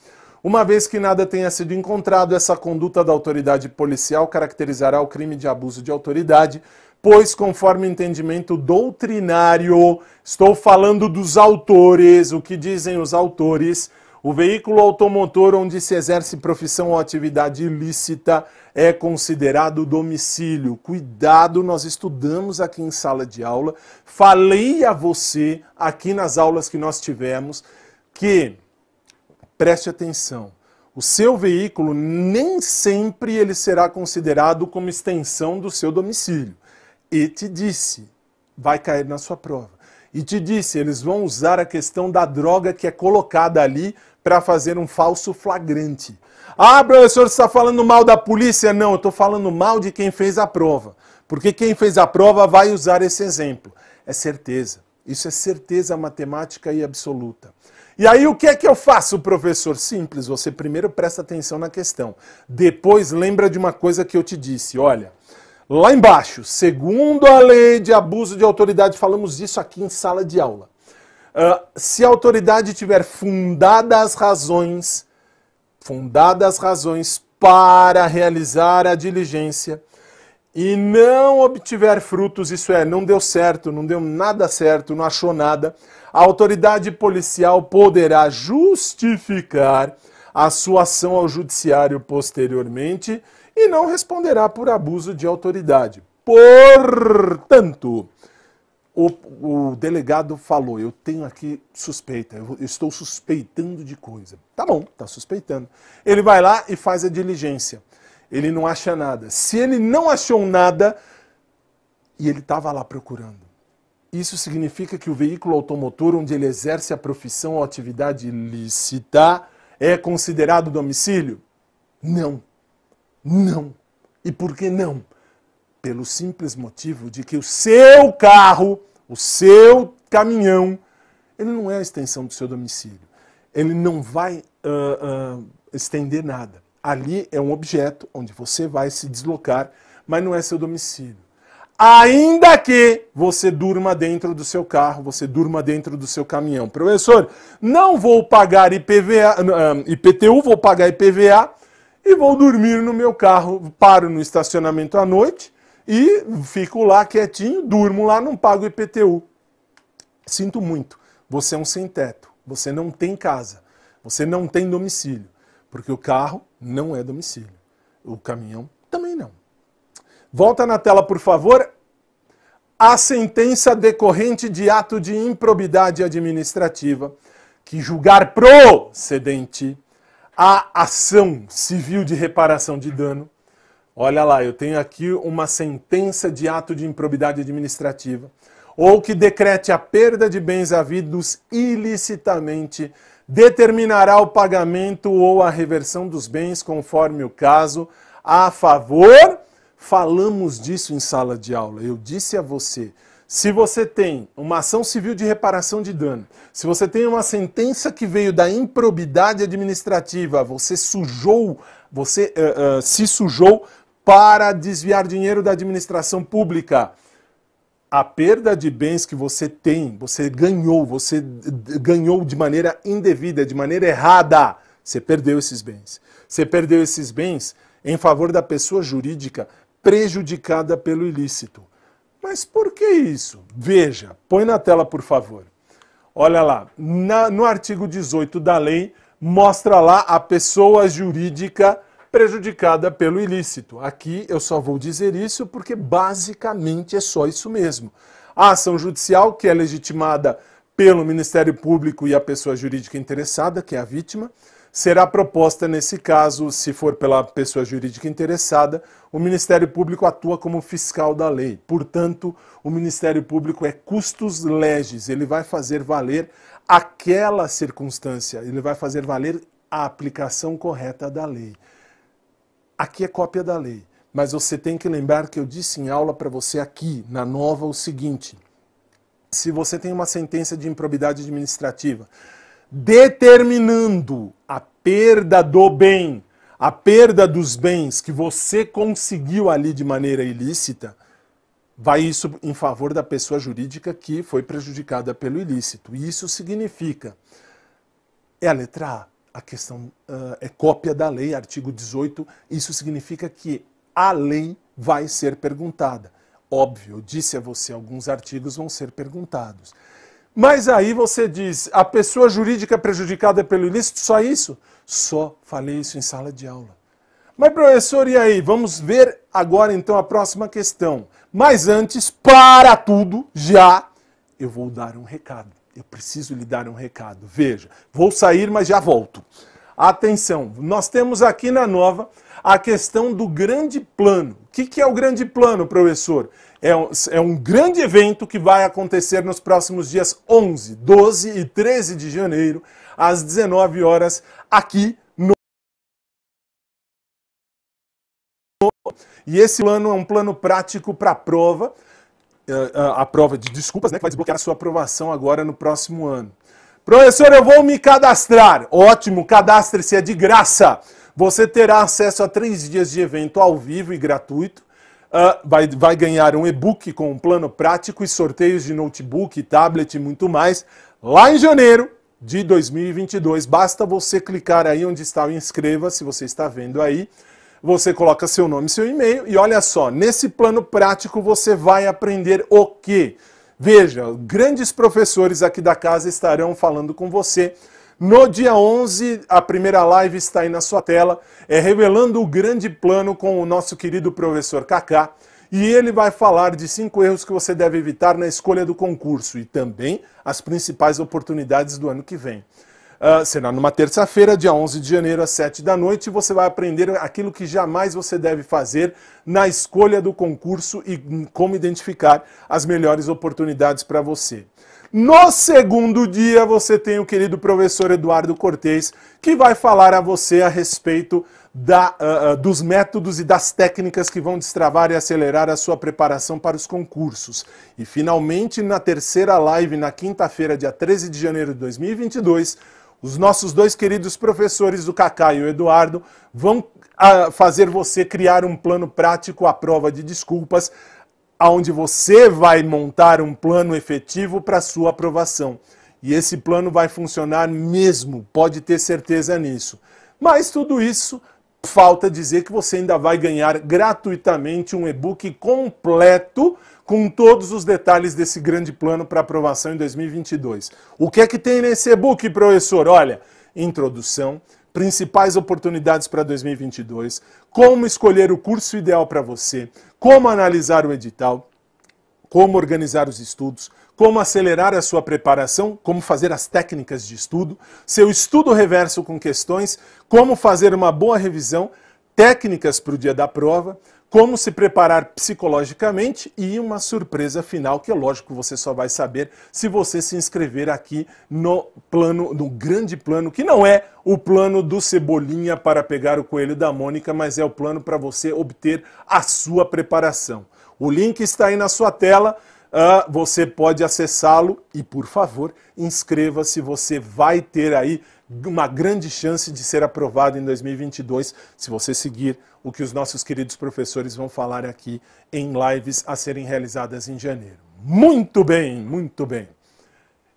Uma vez que nada tenha sido encontrado, essa conduta da autoridade policial caracterizará o crime de abuso de autoridade, pois, conforme o entendimento doutrinário, estou falando dos autores, o que dizem os autores, o veículo automotor onde se exerce profissão ou atividade ilícita é considerado domicílio. Cuidado, nós estudamos aqui em sala de aula. Falei a você aqui nas aulas que nós tivemos que preste atenção. O seu veículo nem sempre ele será considerado como extensão do seu domicílio. E te disse, vai cair na sua prova. E te disse, eles vão usar a questão da droga que é colocada ali para fazer um falso flagrante. Ah, professor, você está falando mal da polícia? Não, eu estou falando mal de quem fez a prova. Porque quem fez a prova vai usar esse exemplo. É certeza. Isso é certeza matemática e absoluta. E aí o que é que eu faço, professor? Simples, você primeiro presta atenção na questão. Depois lembra de uma coisa que eu te disse. Olha, lá embaixo, segundo a lei de abuso de autoridade, falamos isso aqui em sala de aula. Uh, se a autoridade tiver fundadas razões, fundadas razões para realizar a diligência e não obtiver frutos, isso é, não deu certo, não deu nada certo, não achou nada, a autoridade policial poderá justificar a sua ação ao judiciário posteriormente e não responderá por abuso de autoridade. Portanto, o, o, delegado falou: Eu tenho aqui suspeita, eu estou suspeitando de coisa. Tá bom, tá suspeitando. Ele vai lá e faz a diligência. Ele não acha nada. Se ele não achou nada, e ele estava lá procurando. Isso significa que o veículo automotor onde ele exerce a profissão ou atividade ilícita é considerado domicílio? Não. Não. E por que não? Pelo simples motivo de que o seu carro o seu caminhão, ele não é a extensão do seu domicílio. Ele não vai uh, uh, estender nada. Ali é um objeto onde você vai se deslocar, mas não é seu domicílio. ainda que você durma dentro do seu carro, você durma dentro do seu caminhão. Professor, não vou pagar IPVA, IPTU, vou pagar IPVA e vou dormir no meu carro, paro no estacionamento à noite e fico lá quietinho, durmo lá, não pago IPTU. Sinto muito, você é um sem teto, você não tem casa, você não tem domicílio, porque o carro não é domicílio, o caminhão também não. Volta na tela, por favor. A sentença decorrente de ato de improbidade administrativa que julgar procedente a ação civil de reparação de dano. Olha lá, eu tenho aqui uma sentença de ato de improbidade administrativa ou que decrete a perda de bens havidos ilicitamente, determinará o pagamento ou a reversão dos bens conforme o caso, a favor Falamos disso em sala de aula. Eu disse a você, se você tem uma ação civil de reparação de dano, se você tem uma sentença que veio da improbidade administrativa, você sujou, você uh, uh, se sujou para desviar dinheiro da administração pública. A perda de bens que você tem, você ganhou, você ganhou de maneira indevida, de maneira errada. Você perdeu esses bens. Você perdeu esses bens em favor da pessoa jurídica prejudicada pelo ilícito. Mas por que isso? Veja, põe na tela, por favor. Olha lá, na, no artigo 18 da lei, mostra lá a pessoa jurídica prejudicada pelo ilícito. Aqui eu só vou dizer isso porque basicamente é só isso mesmo. A ação judicial, que é legitimada pelo Ministério Público e a pessoa jurídica interessada, que é a vítima, será proposta nesse caso, se for pela pessoa jurídica interessada, o Ministério Público atua como fiscal da lei. Portanto, o Ministério Público é custos legis, ele vai fazer valer aquela circunstância, ele vai fazer valer a aplicação correta da lei. Aqui é cópia da lei, mas você tem que lembrar que eu disse em aula para você aqui, na nova, o seguinte: se você tem uma sentença de improbidade administrativa, determinando a perda do bem, a perda dos bens que você conseguiu ali de maneira ilícita, vai isso em favor da pessoa jurídica que foi prejudicada pelo ilícito. Isso significa, é a letra A, a questão uh, é cópia da lei, artigo 18, isso significa que a lei vai ser perguntada. Óbvio, eu disse a você, alguns artigos vão ser perguntados. Mas aí você diz, a pessoa jurídica prejudicada pelo ilícito, só isso? Só falei isso em sala de aula. Mas professor, e aí? Vamos ver agora então a próxima questão. Mas antes, para tudo, já, eu vou dar um recado. Eu preciso lhe dar um recado. Veja, vou sair, mas já volto. Atenção, nós temos aqui na nova a questão do grande plano. O que, que é o grande plano, professor? é um, é um grande evento que vai acontecer nos próximos dias 11, 12 e 13 de janeiro, às 19 horas, aqui no. E esse plano é um plano prático para a prova, eh, eh, a prova de desculpas, né, que vai desbloquear a sua aprovação agora no próximo ano. Professor, eu vou me cadastrar. Ótimo, cadastre-se, é de graça. Você terá acesso a três dias de evento ao vivo e gratuito Uh, vai, vai ganhar um e-book com um plano prático e sorteios de notebook, tablet e muito mais lá em janeiro de 2022. Basta você clicar aí onde está o inscreva, se você está vendo aí. Você coloca seu nome e seu e-mail e olha só, nesse plano prático você vai aprender o quê? Veja, grandes professores aqui da casa estarão falando com você no dia 11, a primeira live está aí na sua tela, é revelando o grande plano com o nosso querido professor Kaká. E ele vai falar de cinco erros que você deve evitar na escolha do concurso e também as principais oportunidades do ano que vem. Uh, será numa terça-feira, dia 11 de janeiro, às 7 da noite, você vai aprender aquilo que jamais você deve fazer na escolha do concurso e como identificar as melhores oportunidades para você. No segundo dia, você tem o querido professor Eduardo Cortez, que vai falar a você a respeito da, uh, dos métodos e das técnicas que vão destravar e acelerar a sua preparação para os concursos. E finalmente, na terceira live, na quinta-feira, dia 13 de janeiro de 2022, os nossos dois queridos professores, o Cacá e o Eduardo, vão uh, fazer você criar um plano prático à prova de desculpas onde você vai montar um plano efetivo para sua aprovação. E esse plano vai funcionar mesmo, pode ter certeza nisso. Mas tudo isso falta dizer que você ainda vai ganhar gratuitamente um e-book completo com todos os detalhes desse grande plano para aprovação em 2022. O que é que tem nesse e-book, professor? Olha, introdução, principais oportunidades para 2022, como escolher o curso ideal para você, como analisar o edital, como organizar os estudos, como acelerar a sua preparação, como fazer as técnicas de estudo, seu estudo reverso com questões, como fazer uma boa revisão, técnicas para o dia da prova, como se preparar psicologicamente e uma surpresa final que, é lógico, você só vai saber se você se inscrever aqui no plano, no grande plano, que não é o plano do Cebolinha para pegar o coelho da Mônica, mas é o plano para você obter a sua preparação. O link está aí na sua tela. Uh, você pode acessá-lo e, por favor, inscreva-se. Você vai ter aí uma grande chance de ser aprovado em 2022 se você seguir o que os nossos queridos professores vão falar aqui em lives a serem realizadas em janeiro. Muito bem, muito bem.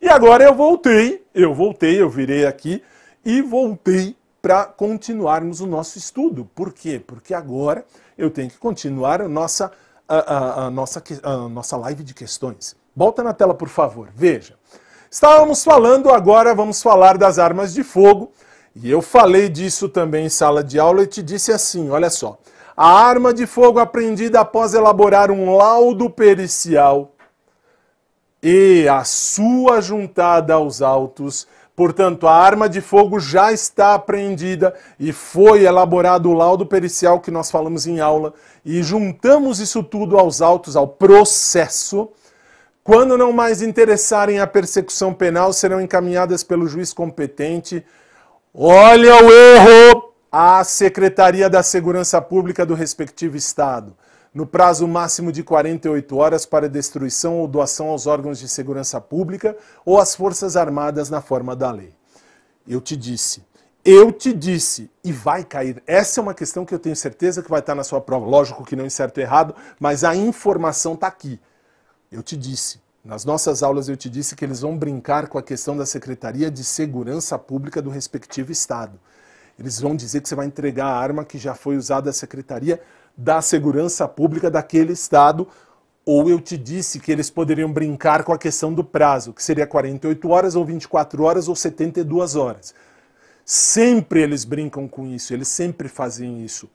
E agora eu voltei, eu voltei, eu virei aqui e voltei para continuarmos o nosso estudo. Por quê? Porque agora eu tenho que continuar a nossa, a, a, a nossa, a nossa live de questões. Volta na tela, por favor. Veja. Estávamos falando, agora vamos falar das armas de fogo. E eu falei disso também em sala de aula e te disse assim: olha só. A arma de fogo apreendida após elaborar um laudo pericial e a sua juntada aos autos. Portanto, a arma de fogo já está apreendida e foi elaborado o laudo pericial que nós falamos em aula e juntamos isso tudo aos autos, ao processo. Quando não mais interessarem a persecução penal, serão encaminhadas pelo juiz competente. Olha o erro! À Secretaria da Segurança Pública do respectivo Estado, no prazo máximo de 48 horas para destruição ou doação aos órgãos de segurança pública ou às Forças Armadas na forma da lei. Eu te disse, eu te disse, e vai cair. Essa é uma questão que eu tenho certeza que vai estar na sua prova. Lógico que não em certo e errado, mas a informação está aqui. Eu te disse, nas nossas aulas eu te disse que eles vão brincar com a questão da Secretaria de Segurança Pública do respectivo Estado. Eles vão dizer que você vai entregar a arma que já foi usada à Secretaria da Segurança Pública daquele Estado. Ou eu te disse que eles poderiam brincar com a questão do prazo, que seria 48 horas, ou 24 horas, ou 72 horas. Sempre eles brincam com isso, eles sempre fazem isso.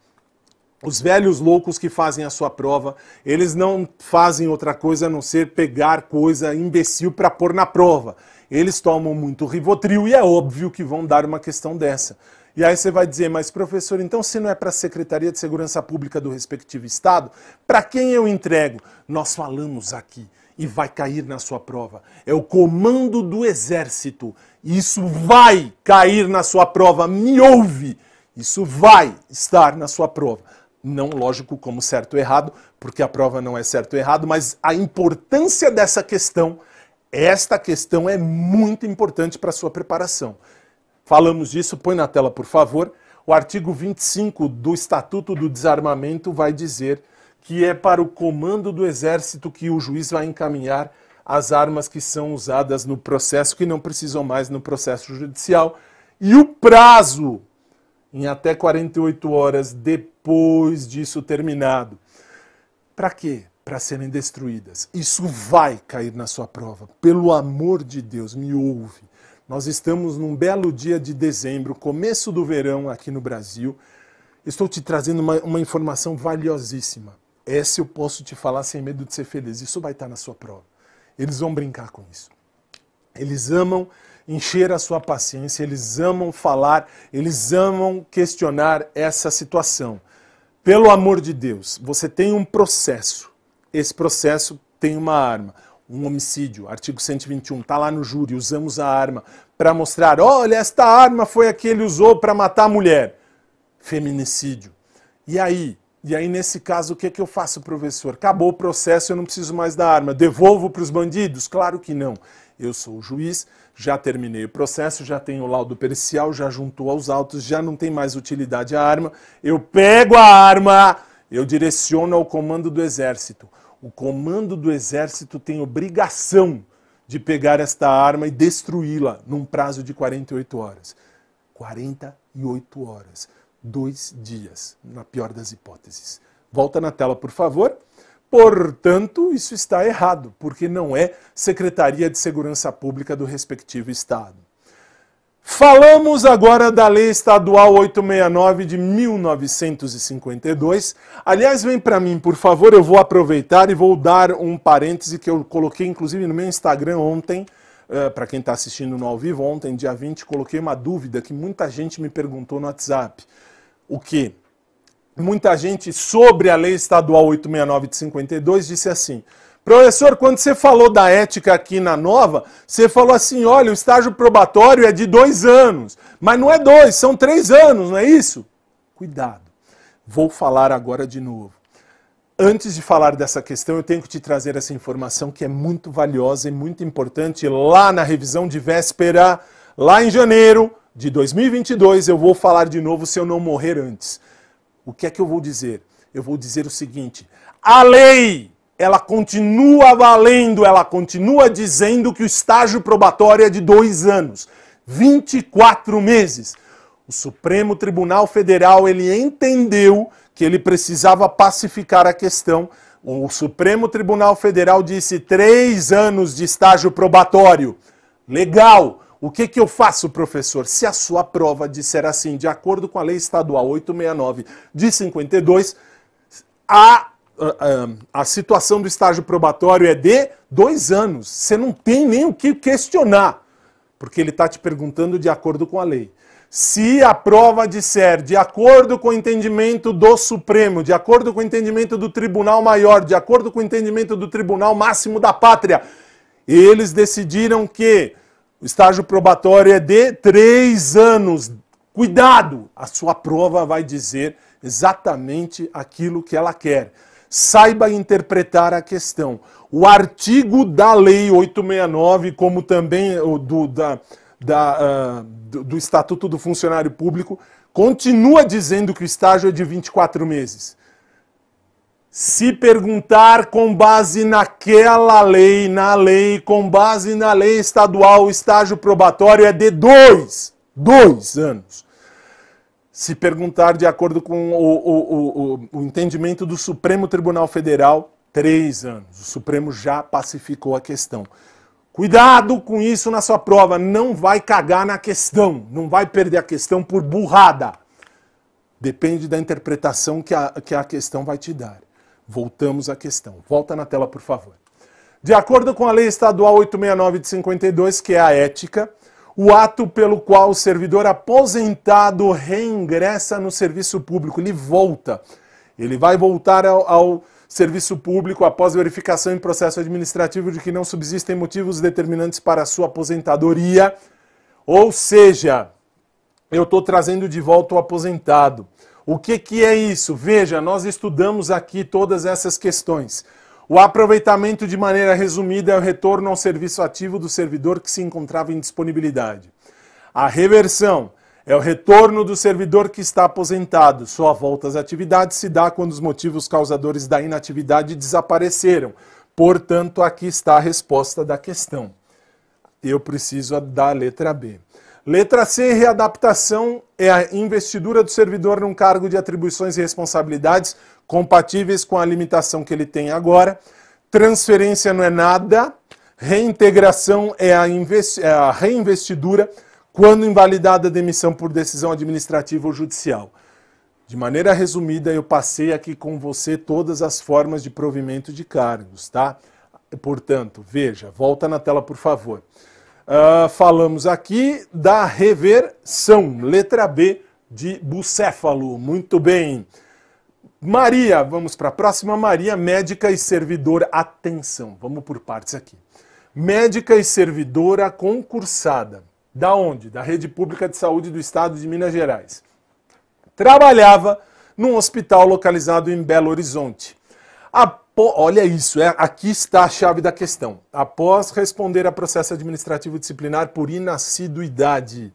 Os velhos loucos que fazem a sua prova, eles não fazem outra coisa a não ser pegar coisa imbecil para pôr na prova. Eles tomam muito Rivotril e é óbvio que vão dar uma questão dessa. E aí você vai dizer, mas professor, então se não é para a Secretaria de Segurança Pública do respectivo estado, para quem eu entrego? Nós falamos aqui e vai cair na sua prova. É o comando do exército. Isso vai cair na sua prova. Me ouve. Isso vai estar na sua prova não lógico como certo ou errado, porque a prova não é certo ou errado, mas a importância dessa questão, esta questão é muito importante para a sua preparação. Falamos disso, põe na tela, por favor. O artigo 25 do Estatuto do Desarmamento vai dizer que é para o comando do Exército que o juiz vai encaminhar as armas que são usadas no processo, que não precisam mais no processo judicial. E o prazo em até 48 horas depois disso terminado. Para quê? Para serem destruídas. Isso vai cair na sua prova. Pelo amor de Deus, me ouve. Nós estamos num belo dia de dezembro, começo do verão aqui no Brasil. Estou te trazendo uma, uma informação valiosíssima. Essa eu posso te falar sem medo de ser feliz. Isso vai estar na sua prova. Eles vão brincar com isso. Eles amam encher a sua paciência, eles amam falar, eles amam questionar essa situação. Pelo amor de Deus, você tem um processo. Esse processo tem uma arma, um homicídio, artigo 121, está lá no júri, usamos a arma para mostrar, olha, esta arma foi a que ele usou para matar a mulher. Feminicídio. E aí? E aí, nesse caso, o que, é que eu faço, professor? Acabou o processo, eu não preciso mais da arma. Devolvo para os bandidos? Claro que não. Eu sou o juiz, já terminei o processo, já tenho o laudo pericial, já juntou aos autos, já não tem mais utilidade a arma. Eu pego a arma, eu direciono ao comando do exército. O comando do exército tem obrigação de pegar esta arma e destruí-la num prazo de 48 horas. 48 horas. Dois dias, na pior das hipóteses. Volta na tela, por favor. Portanto, isso está errado, porque não é Secretaria de Segurança Pública do respectivo Estado. Falamos agora da Lei Estadual 869 de 1952. Aliás, vem para mim, por favor, eu vou aproveitar e vou dar um parêntese que eu coloquei inclusive no meu Instagram ontem. Uh, para quem está assistindo no ao vivo, ontem, dia 20, coloquei uma dúvida que muita gente me perguntou no WhatsApp. O que? Muita gente sobre a Lei Estadual 869 de 52 disse assim: Professor, quando você falou da ética aqui na nova, você falou assim: olha, o estágio probatório é de dois anos. Mas não é dois, são três anos, não é isso? Cuidado. Vou falar agora de novo. Antes de falar dessa questão, eu tenho que te trazer essa informação que é muito valiosa e muito importante lá na revisão de véspera, lá em janeiro de 2022. Eu vou falar de novo se eu não morrer antes. O que é que eu vou dizer? Eu vou dizer o seguinte: a lei ela continua valendo, ela continua dizendo que o estágio probatório é de dois anos, 24 meses. O Supremo Tribunal Federal ele entendeu que ele precisava pacificar a questão. O Supremo Tribunal Federal disse três anos de estágio probatório. Legal. O que, que eu faço, professor? Se a sua prova disser assim, de acordo com a Lei Estadual 869 de 52, a a, a, situação do estágio probatório é de dois anos. Você não tem nem o que questionar, porque ele está te perguntando de acordo com a lei. Se a prova disser de acordo com o entendimento do Supremo, de acordo com o entendimento do Tribunal Maior, de acordo com o entendimento do Tribunal Máximo da Pátria, eles decidiram que estágio probatório é de três anos. Cuidado! A sua prova vai dizer exatamente aquilo que ela quer saiba interpretar a questão. O artigo da Lei 869, como também o do, da, da, uh, do, do Estatuto do Funcionário Público, continua dizendo que o estágio é de 24 meses. Se perguntar com base naquela lei, na lei, com base na lei estadual, o estágio probatório é de dois, dois anos se perguntar de acordo com o, o, o, o, entendimento do Supremo Tribunal Federal, três anos. O Supremo já pacificou a questão. Cuidado com isso na sua prova, não vai cagar na questão, não vai perder a questão por burrada. Depende da interpretação que a, que a questão vai te dar. Voltamos à questão. Volta na tela, por favor. De acordo com a Lei Estadual 869 de 52, que é a ética, o ato pelo qual o servidor aposentado reingressa no serviço público, ele volta. Ele vai voltar ao, ao serviço público após verificação em processo administrativo de que não subsistem motivos determinantes para a sua aposentadoria. Ou seja, eu estou trazendo de volta o aposentado. O que, que é isso? Veja, nós estudamos aqui todas essas questões. O aproveitamento, de maneira resumida, é o retorno ao serviço ativo do servidor que se encontrava em disponibilidade. A reversão é o retorno do servidor que está aposentado. Sua volta às atividades se dá quando os motivos causadores da inatividade desapareceram. Portanto, aqui está a resposta da questão. Eu preciso da letra B. Letra C, readaptação é a investidura do servidor num cargo de atribuições e responsabilidades compatíveis com a limitação que ele tem agora. Transferência não é nada. Reintegração é a, é a reinvestidura quando invalidada a demissão por decisão administrativa ou judicial. De maneira resumida, eu passei aqui com você todas as formas de provimento de cargos, tá? Portanto, veja, volta na tela, por favor. Uh, falamos aqui da reversão, letra B de bucéfalo. Muito bem. Maria, vamos para a próxima. Maria, médica e servidora. Atenção, vamos por partes aqui. Médica e servidora concursada. Da onde? Da Rede Pública de Saúde do Estado de Minas Gerais. Trabalhava num hospital localizado em Belo Horizonte. Olha isso, é, aqui está a chave da questão. Após responder a processo administrativo disciplinar por inassiduidade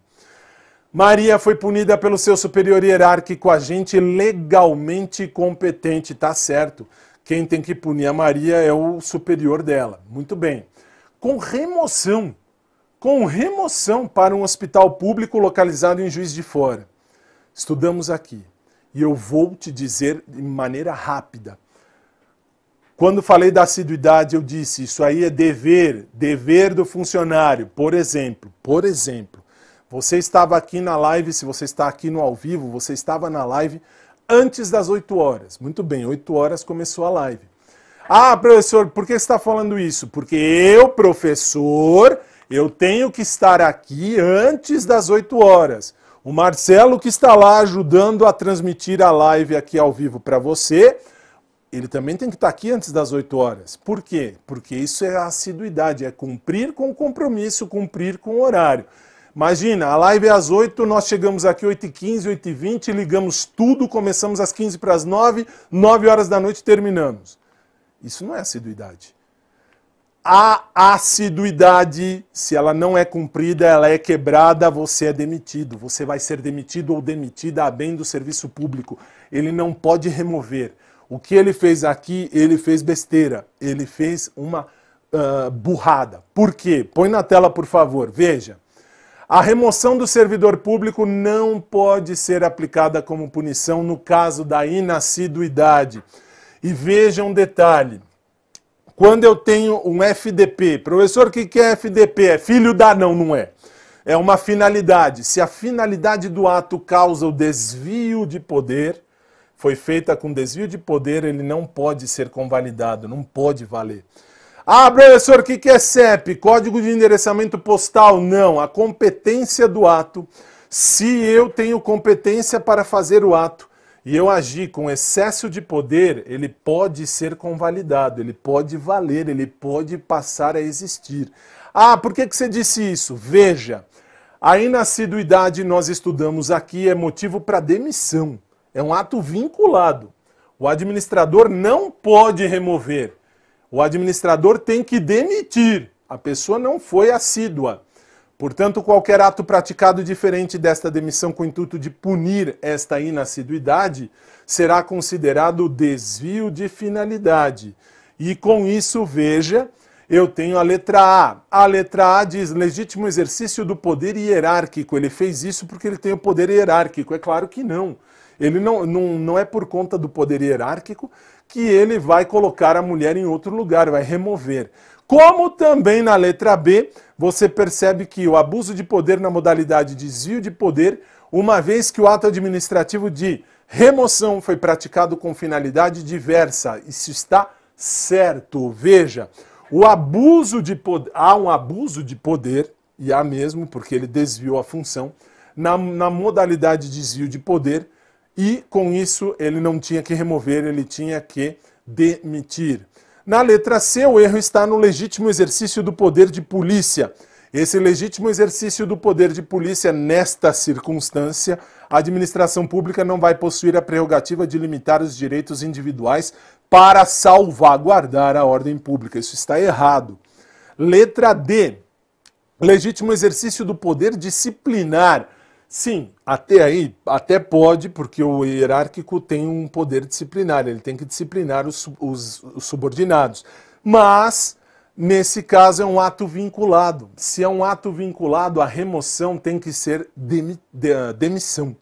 Maria foi punida pelo seu superior hierárquico, agente legalmente competente, tá certo. quem tem que punir a Maria é o superior dela. Muito bem. Com remoção, com remoção para um hospital público localizado em Juiz de Fora. Estudamos aqui. E eu vou te dizer de maneira rápida. Quando falei da assiduidade, eu disse, isso aí é dever, dever do funcionário. Por exemplo, por exemplo, você estava aqui na live, se você está aqui no ao vivo, você estava na live antes das 8 horas. Muito bem, 8 horas começou a live. Ah, professor, por que você está falando isso? Porque eu, professor, eu tenho que estar aqui antes das 8 horas. O Marcelo, que está lá ajudando a transmitir a live aqui ao vivo para você, ele também tem que estar aqui antes das 8 horas. Por quê? Porque isso é assiduidade, é cumprir com o compromisso, cumprir com o horário. Imagina, a live é às 8, nós chegamos aqui 8h15, 8h20, ligamos tudo, começamos às 15 para as 9, 9 horas da noite terminamos. Isso não é assiduidade. A assiduidade, se ela não é cumprida, ela é quebrada, você é demitido. Você vai ser demitido ou demitida a bem do serviço público. Ele não pode remover. O que ele fez aqui, ele fez besteira. Ele fez uma uh, burrada. Por quê? Põe na tela, por favor. Veja. A remoção do servidor público não pode ser aplicada como punição no caso da inassiduidade. E veja um detalhe. Quando eu tenho um FDP, professor, o que é FDP? É filho da não, não é. É uma finalidade. Se a finalidade do ato causa o desvio de poder, foi feita com desvio de poder, ele não pode ser convalidado, não pode valer. Ah, professor, o que é CEP? Código de endereçamento postal? Não, a competência do ato. Se eu tenho competência para fazer o ato e eu agir com excesso de poder, ele pode ser convalidado, ele pode valer, ele pode passar a existir. Ah, por que, que você disse isso? Veja, a inassiduidade nós estudamos aqui é motivo para demissão. É um ato vinculado. O administrador não pode remover. O administrador tem que demitir. A pessoa não foi assídua. Portanto, qualquer ato praticado diferente desta demissão com o intuito de punir esta inassiduidade será considerado desvio de finalidade. E com isso, veja, eu tenho a letra A. A letra A diz legítimo exercício do poder hierárquico. Ele fez isso porque ele tem o poder hierárquico. É claro que não. Ele não, não, não é por conta do poder hierárquico que ele vai colocar a mulher em outro lugar, vai remover. Como também na letra B, você percebe que o abuso de poder na modalidade desvio de poder, uma vez que o ato administrativo de remoção foi praticado com finalidade diversa, isso está certo. Veja, o abuso de poder, há um abuso de poder, e há mesmo, porque ele desviou a função, na, na modalidade de desvio de poder, e com isso ele não tinha que remover, ele tinha que demitir. Na letra C, o erro está no legítimo exercício do poder de polícia. Esse legítimo exercício do poder de polícia, nesta circunstância, a administração pública não vai possuir a prerrogativa de limitar os direitos individuais para salvaguardar a ordem pública. Isso está errado. Letra D. Legítimo exercício do poder disciplinar. Sim, até aí, até pode, porque o hierárquico tem um poder disciplinar, ele tem que disciplinar os, os, os subordinados. Mas, nesse caso, é um ato vinculado. Se é um ato vinculado, a remoção tem que ser demi, de, demissão.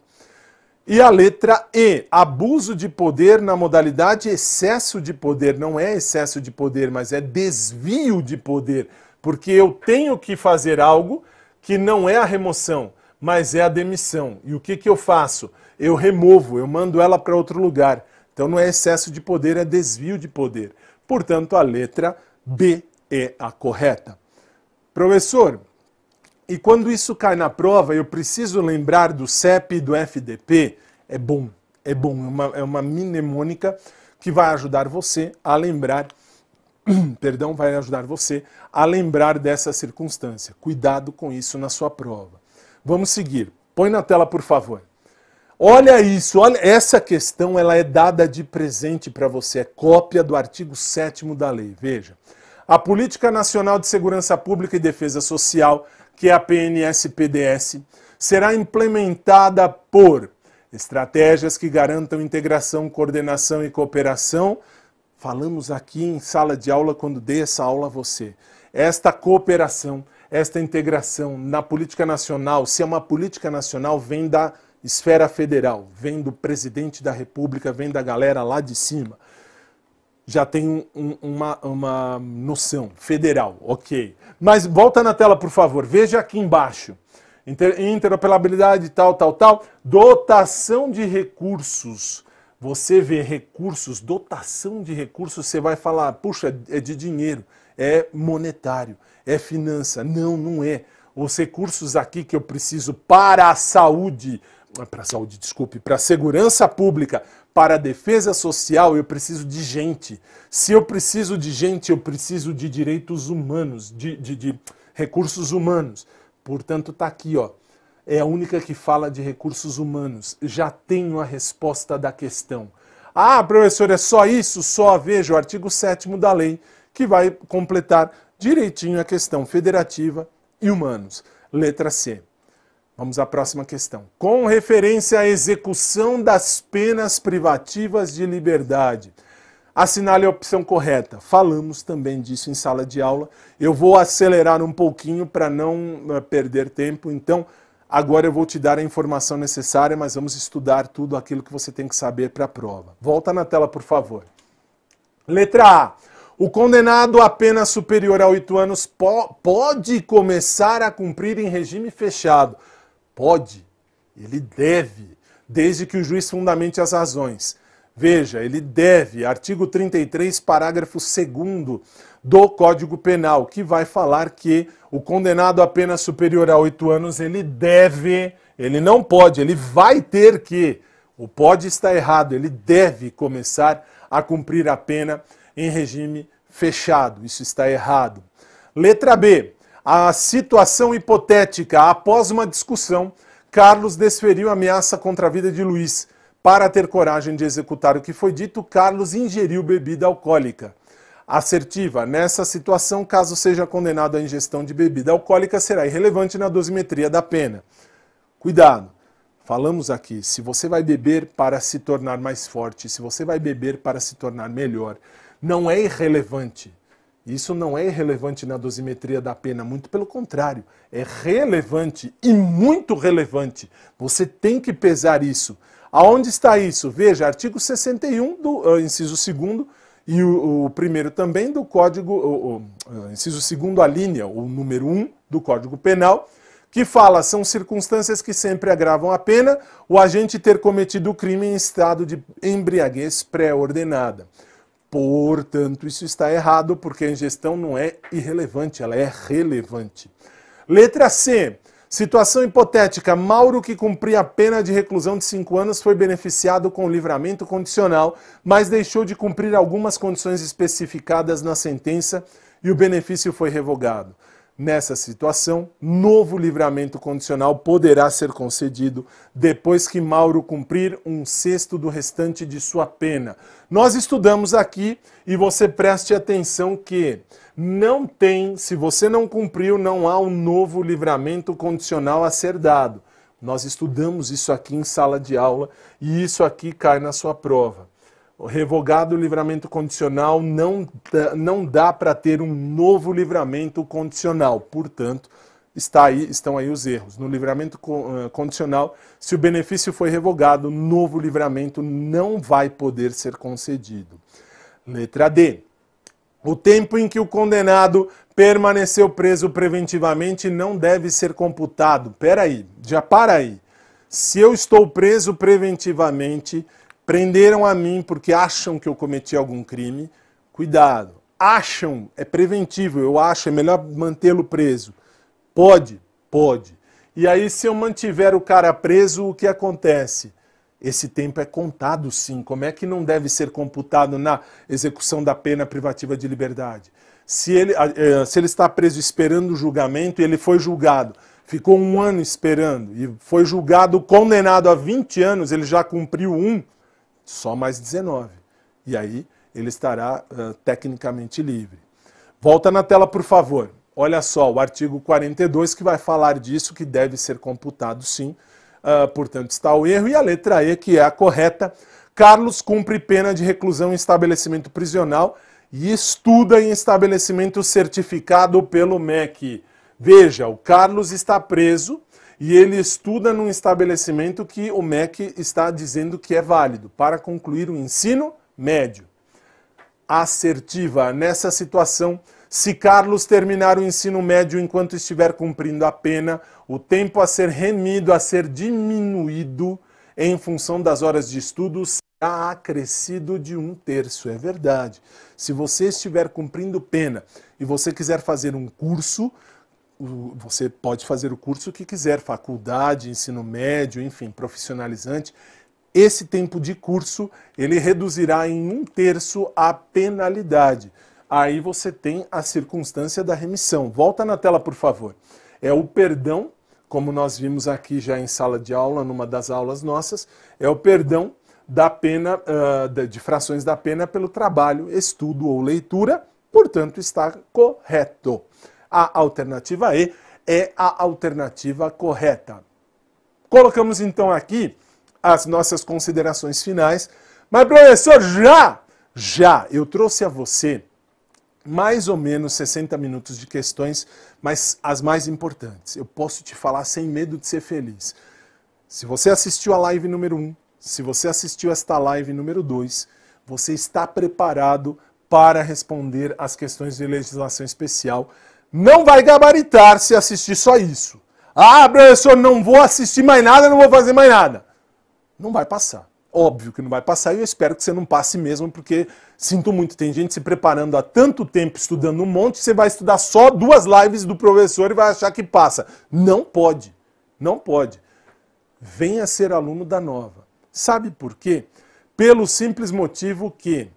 E a letra E, abuso de poder na modalidade excesso de poder. Não é excesso de poder, mas é desvio de poder. Porque eu tenho que fazer algo que não é a remoção mas é a demissão. E o que, que eu faço? Eu removo, eu mando ela para outro lugar. Então não é excesso de poder, é desvio de poder. Portanto, a letra B é a correta. Professor, e quando isso cai na prova, eu preciso lembrar do CEP e do FDP? É bom, é bom, é uma, é uma mnemônica que vai ajudar você a lembrar, perdão, vai ajudar você a lembrar dessa circunstância. Cuidado com isso na sua prova. Vamos seguir. Põe na tela, por favor. Olha isso, olha essa questão, ela é dada de presente para você, é cópia do artigo 7 da lei. Veja. A Política Nacional de Segurança Pública e Defesa Social, que é a PNS-PDS, será implementada por estratégias que garantam integração, coordenação e cooperação Falamos aqui em sala de aula quando dei essa aula a você. Esta cooperação, esta integração na política nacional, se é uma política nacional, vem da esfera federal, vem do presidente da República, vem da galera lá de cima. Já tem um, uma, uma noção federal, ok. Mas volta na tela, por favor. Veja aqui embaixo. Inter, interoperabilidade, tal, tal, tal. Dotação de recursos. Você vê recursos, dotação de recursos, você vai falar, puxa, é de dinheiro, é monetário, é finança. Não, não é. Os recursos aqui que eu preciso para a saúde, para a saúde, desculpe, para a segurança pública, para a defesa social, eu preciso de gente. Se eu preciso de gente, eu preciso de direitos humanos, de, de, de recursos humanos. Portanto, está aqui, ó. É a única que fala de recursos humanos. Já tenho a resposta da questão. Ah, professor, é só isso? Só veja o artigo 7 da lei, que vai completar direitinho a questão federativa e humanos. Letra C. Vamos à próxima questão. Com referência à execução das penas privativas de liberdade. Assinale a opção correta. Falamos também disso em sala de aula. Eu vou acelerar um pouquinho para não eh, perder tempo. Então, agora eu vou te dar a informação necessária, mas vamos estudar tudo aquilo que você tem que saber para a prova. Volta na tela, por favor. Letra A. O condenado a pena superior a oito anos po pode começar a cumprir em regime fechado Pode, ele deve, desde que o juiz fundamente as razões. Veja, ele deve, artigo 33, parágrafo 2 do Código Penal, que vai falar que o condenado a pena superior a oito anos, ele deve, ele não pode, ele vai ter que, o pode está errado, ele deve começar a cumprir a pena em regime fechado. Isso está errado. Letra B a situação hipotética. Após uma discussão, Carlos desferiu ameaça contra a vida de Luiz. Para ter coragem de executar o que foi dito, Carlos ingeriu bebida alcoólica. Assertiva. Nessa situação, caso seja condenado à ingestão de bebida alcoólica, será irrelevante na dosimetria da pena. Cuidado. Falamos aqui, se você vai beber para se tornar mais forte, se você vai beber para se tornar melhor, não é irrelevante. Isso não é irrelevante na dosimetria da pena, muito pelo contrário, é relevante e muito relevante. Você tem que pesar isso. Aonde está isso? Veja, artigo 61 do uh, inciso 2 e o, o, primeiro também do Código, o, o inciso 2 a linha, o número 1 do Código Penal, que fala são circunstâncias que sempre agravam a pena o agente ter cometido o crime em estado de embriaguez pré-ordenada. Portanto, isso está errado porque a ingestão não é irrelevante, ela é relevante. Letra C. Situação hipotética: Mauro, que cumpria a pena de reclusão de 5 anos, foi beneficiado com livramento condicional, mas deixou de cumprir algumas condições especificadas na sentença e o benefício foi revogado. Nessa situação, novo livramento condicional poderá ser concedido depois que Mauro cumprir um sexto do restante de sua pena. Nós estudamos aqui e você preste atenção que não tem, se você não cumpriu, não há um novo livramento condicional a ser dado. Nós estudamos isso aqui em sala de aula e isso aqui cai na sua prova revogado o livramento condicional, não, não dá para ter um novo livramento condicional. Portanto, está aí, estão aí os erros. No livramento eh, condicional, se o benefício foi revogado, novo livramento não vai poder ser concedido. Letra D. O tempo em que o condenado permaneceu preso preventivamente não deve ser computado. Peraí, já para aí. Se eu estou preso preventivamente, Prenderam a mim porque acham que eu cometi algum crime. Cuidado. Acham, é preventivo, eu acho, é melhor mantê-lo preso. Pode? Pode. E aí, se eu mantiver o cara preso, o que acontece? Esse tempo é contado sim. Como é que não deve ser computado na execução da pena privativa de liberdade? Se ele, eh, se ele está preso esperando o julgamento e ele foi julgado, ficou um ano esperando e foi julgado, condenado a 20 anos, ele já cumpriu um só mais 19. E aí ele estará uh, tecnicamente livre. Volta na tela, por favor. Olha só, o artigo 42 que vai falar disso, que deve ser computado sim. uh, portanto está o erro, e a letra E, que é a correta. Carlos cumpre pena de reclusão em estabelecimento prisional e estuda em estabelecimento certificado pelo MEC. Veja, o Carlos está preso e ele estuda num estabelecimento que o MEC está dizendo que é válido para concluir o ensino médio. Assertiva nessa situação. Se Carlos terminar o ensino médio enquanto estiver cumprindo a pena, o tempo a ser remido, a ser diminuído em função das horas de estudo será acrescido de um terço. É verdade. Se você estiver cumprindo pena e você quiser fazer um curso, você pode fazer o curso que quiser, faculdade, ensino médio, enfim, profissionalizante. Esse tempo de curso ele reduzirá em um terço a penalidade. Aí você tem a circunstância da remissão. Volta na tela, por favor. É o perdão, como nós vimos aqui já em sala de aula, numa das aulas nossas, é o perdão da pena, uh, de frações da pena pelo trabalho, estudo ou leitura, portanto está correto. A alternativa E é a alternativa correta. Colocamos então aqui as nossas considerações finais. Mas, professor, já, já eu trouxe a você mais ou menos 60 minutos de questões, mas as mais importantes. Eu posso te falar sem medo de ser feliz. Se você assistiu a live número 1, se você assistiu esta live número 2, você está preparado para responder as questões de legislação especial não vai gabaritar se assistir só isso. Ah, professor, não vou assistir mais nada, não vou fazer mais nada. Não vai passar. Óbvio que não vai passar e eu espero que você não passe mesmo, porque sinto muito, tem gente se preparando há tanto tempo, estudando um monte, você vai estudar só duas lives do professor e vai achar que passa. Não pode. Não pode. Venha ser aluno da nova. Sabe por quê? Pelo simples motivo que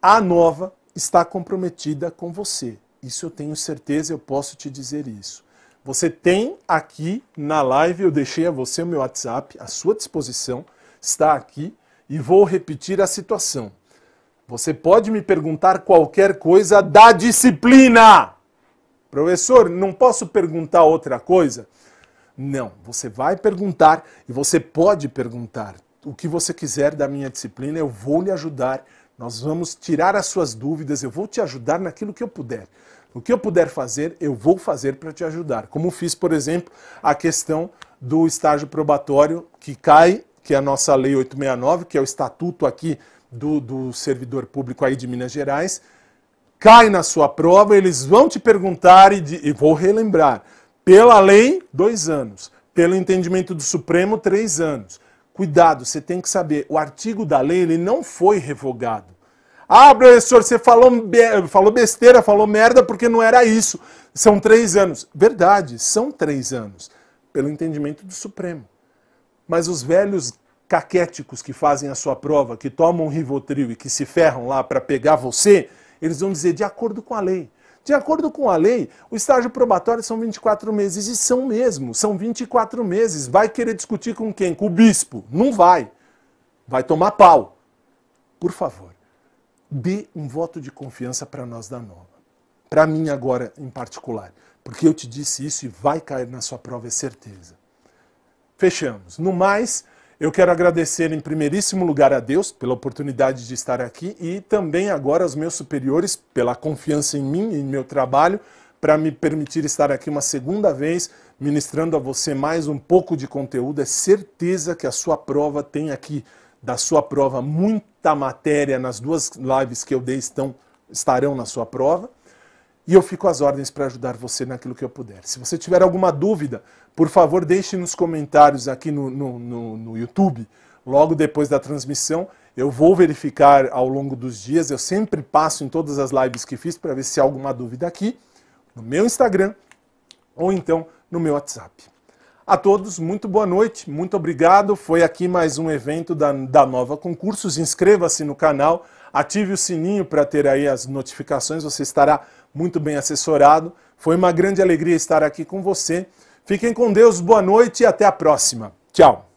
a nova está comprometida com você. Isso eu tenho certeza, eu posso te dizer isso. Você tem aqui na live, eu deixei a você o meu WhatsApp à sua disposição, está aqui e vou repetir a situação. Você pode me perguntar qualquer coisa da disciplina. Professor, não posso perguntar outra coisa? Não, você vai perguntar e você pode perguntar o que você quiser da minha disciplina, eu vou lhe ajudar. Nós vamos tirar as suas dúvidas, eu vou te ajudar naquilo que eu puder. O que eu puder fazer, eu vou fazer para te ajudar. Como fiz, por exemplo, a questão do estágio probatório que cai, que é a nossa Lei 869, que é o estatuto aqui do, do servidor público aí de Minas Gerais, cai na sua prova, eles vão te perguntar e, de, e vou relembrar. Pela lei, dois anos. Pelo entendimento do Supremo, três anos. Cuidado, você tem que saber, o artigo da lei ele não foi revogado. Ah, professor, você falou, falou besteira, falou merda porque não era isso. São três anos. Verdade, são três anos, pelo entendimento do Supremo. Mas os velhos caquéticos que fazem a sua prova, que tomam Rivotril e que se ferram lá para pegar você, eles vão dizer de acordo com a lei. De acordo com a lei, o estágio probatório são 24 meses, e são mesmo, são 24 meses. Vai querer discutir com quem? Com o bispo? Não vai. Vai tomar pau. Por favor dê um voto de confiança para nós da Nova. Para mim agora em particular, porque eu te disse isso e vai cair na sua prova, é certeza. Fechamos. No mais, eu quero agradecer em primeiríssimo lugar a Deus pela oportunidade de estar aqui e também agora aos meus superiores pela confiança em mim e em meu trabalho para me permitir estar aqui uma segunda vez ministrando a você mais um pouco de conteúdo. É certeza que a sua prova tem aqui da sua prova, muita matéria nas duas lives que eu dei estão, estarão na sua prova. E eu fico às ordens para ajudar você naquilo que eu puder. Se você tiver alguma dúvida, por favor, deixe nos comentários aqui no, no, no, no YouTube, logo depois da transmissão. Eu vou verificar ao longo dos dias, eu sempre passo em todas as lives que fiz para ver se há alguma dúvida aqui, no meu Instagram ou então no meu WhatsApp. A todos, muito boa noite, muito obrigado. Foi aqui mais um evento da, da Nova Concursos. Inscreva-se no canal, ative o sininho para ter aí as notificações, você estará muito bem assessorado. Foi uma grande alegria estar aqui com você. Fiquem com Deus, boa noite e até a próxima. Tchau.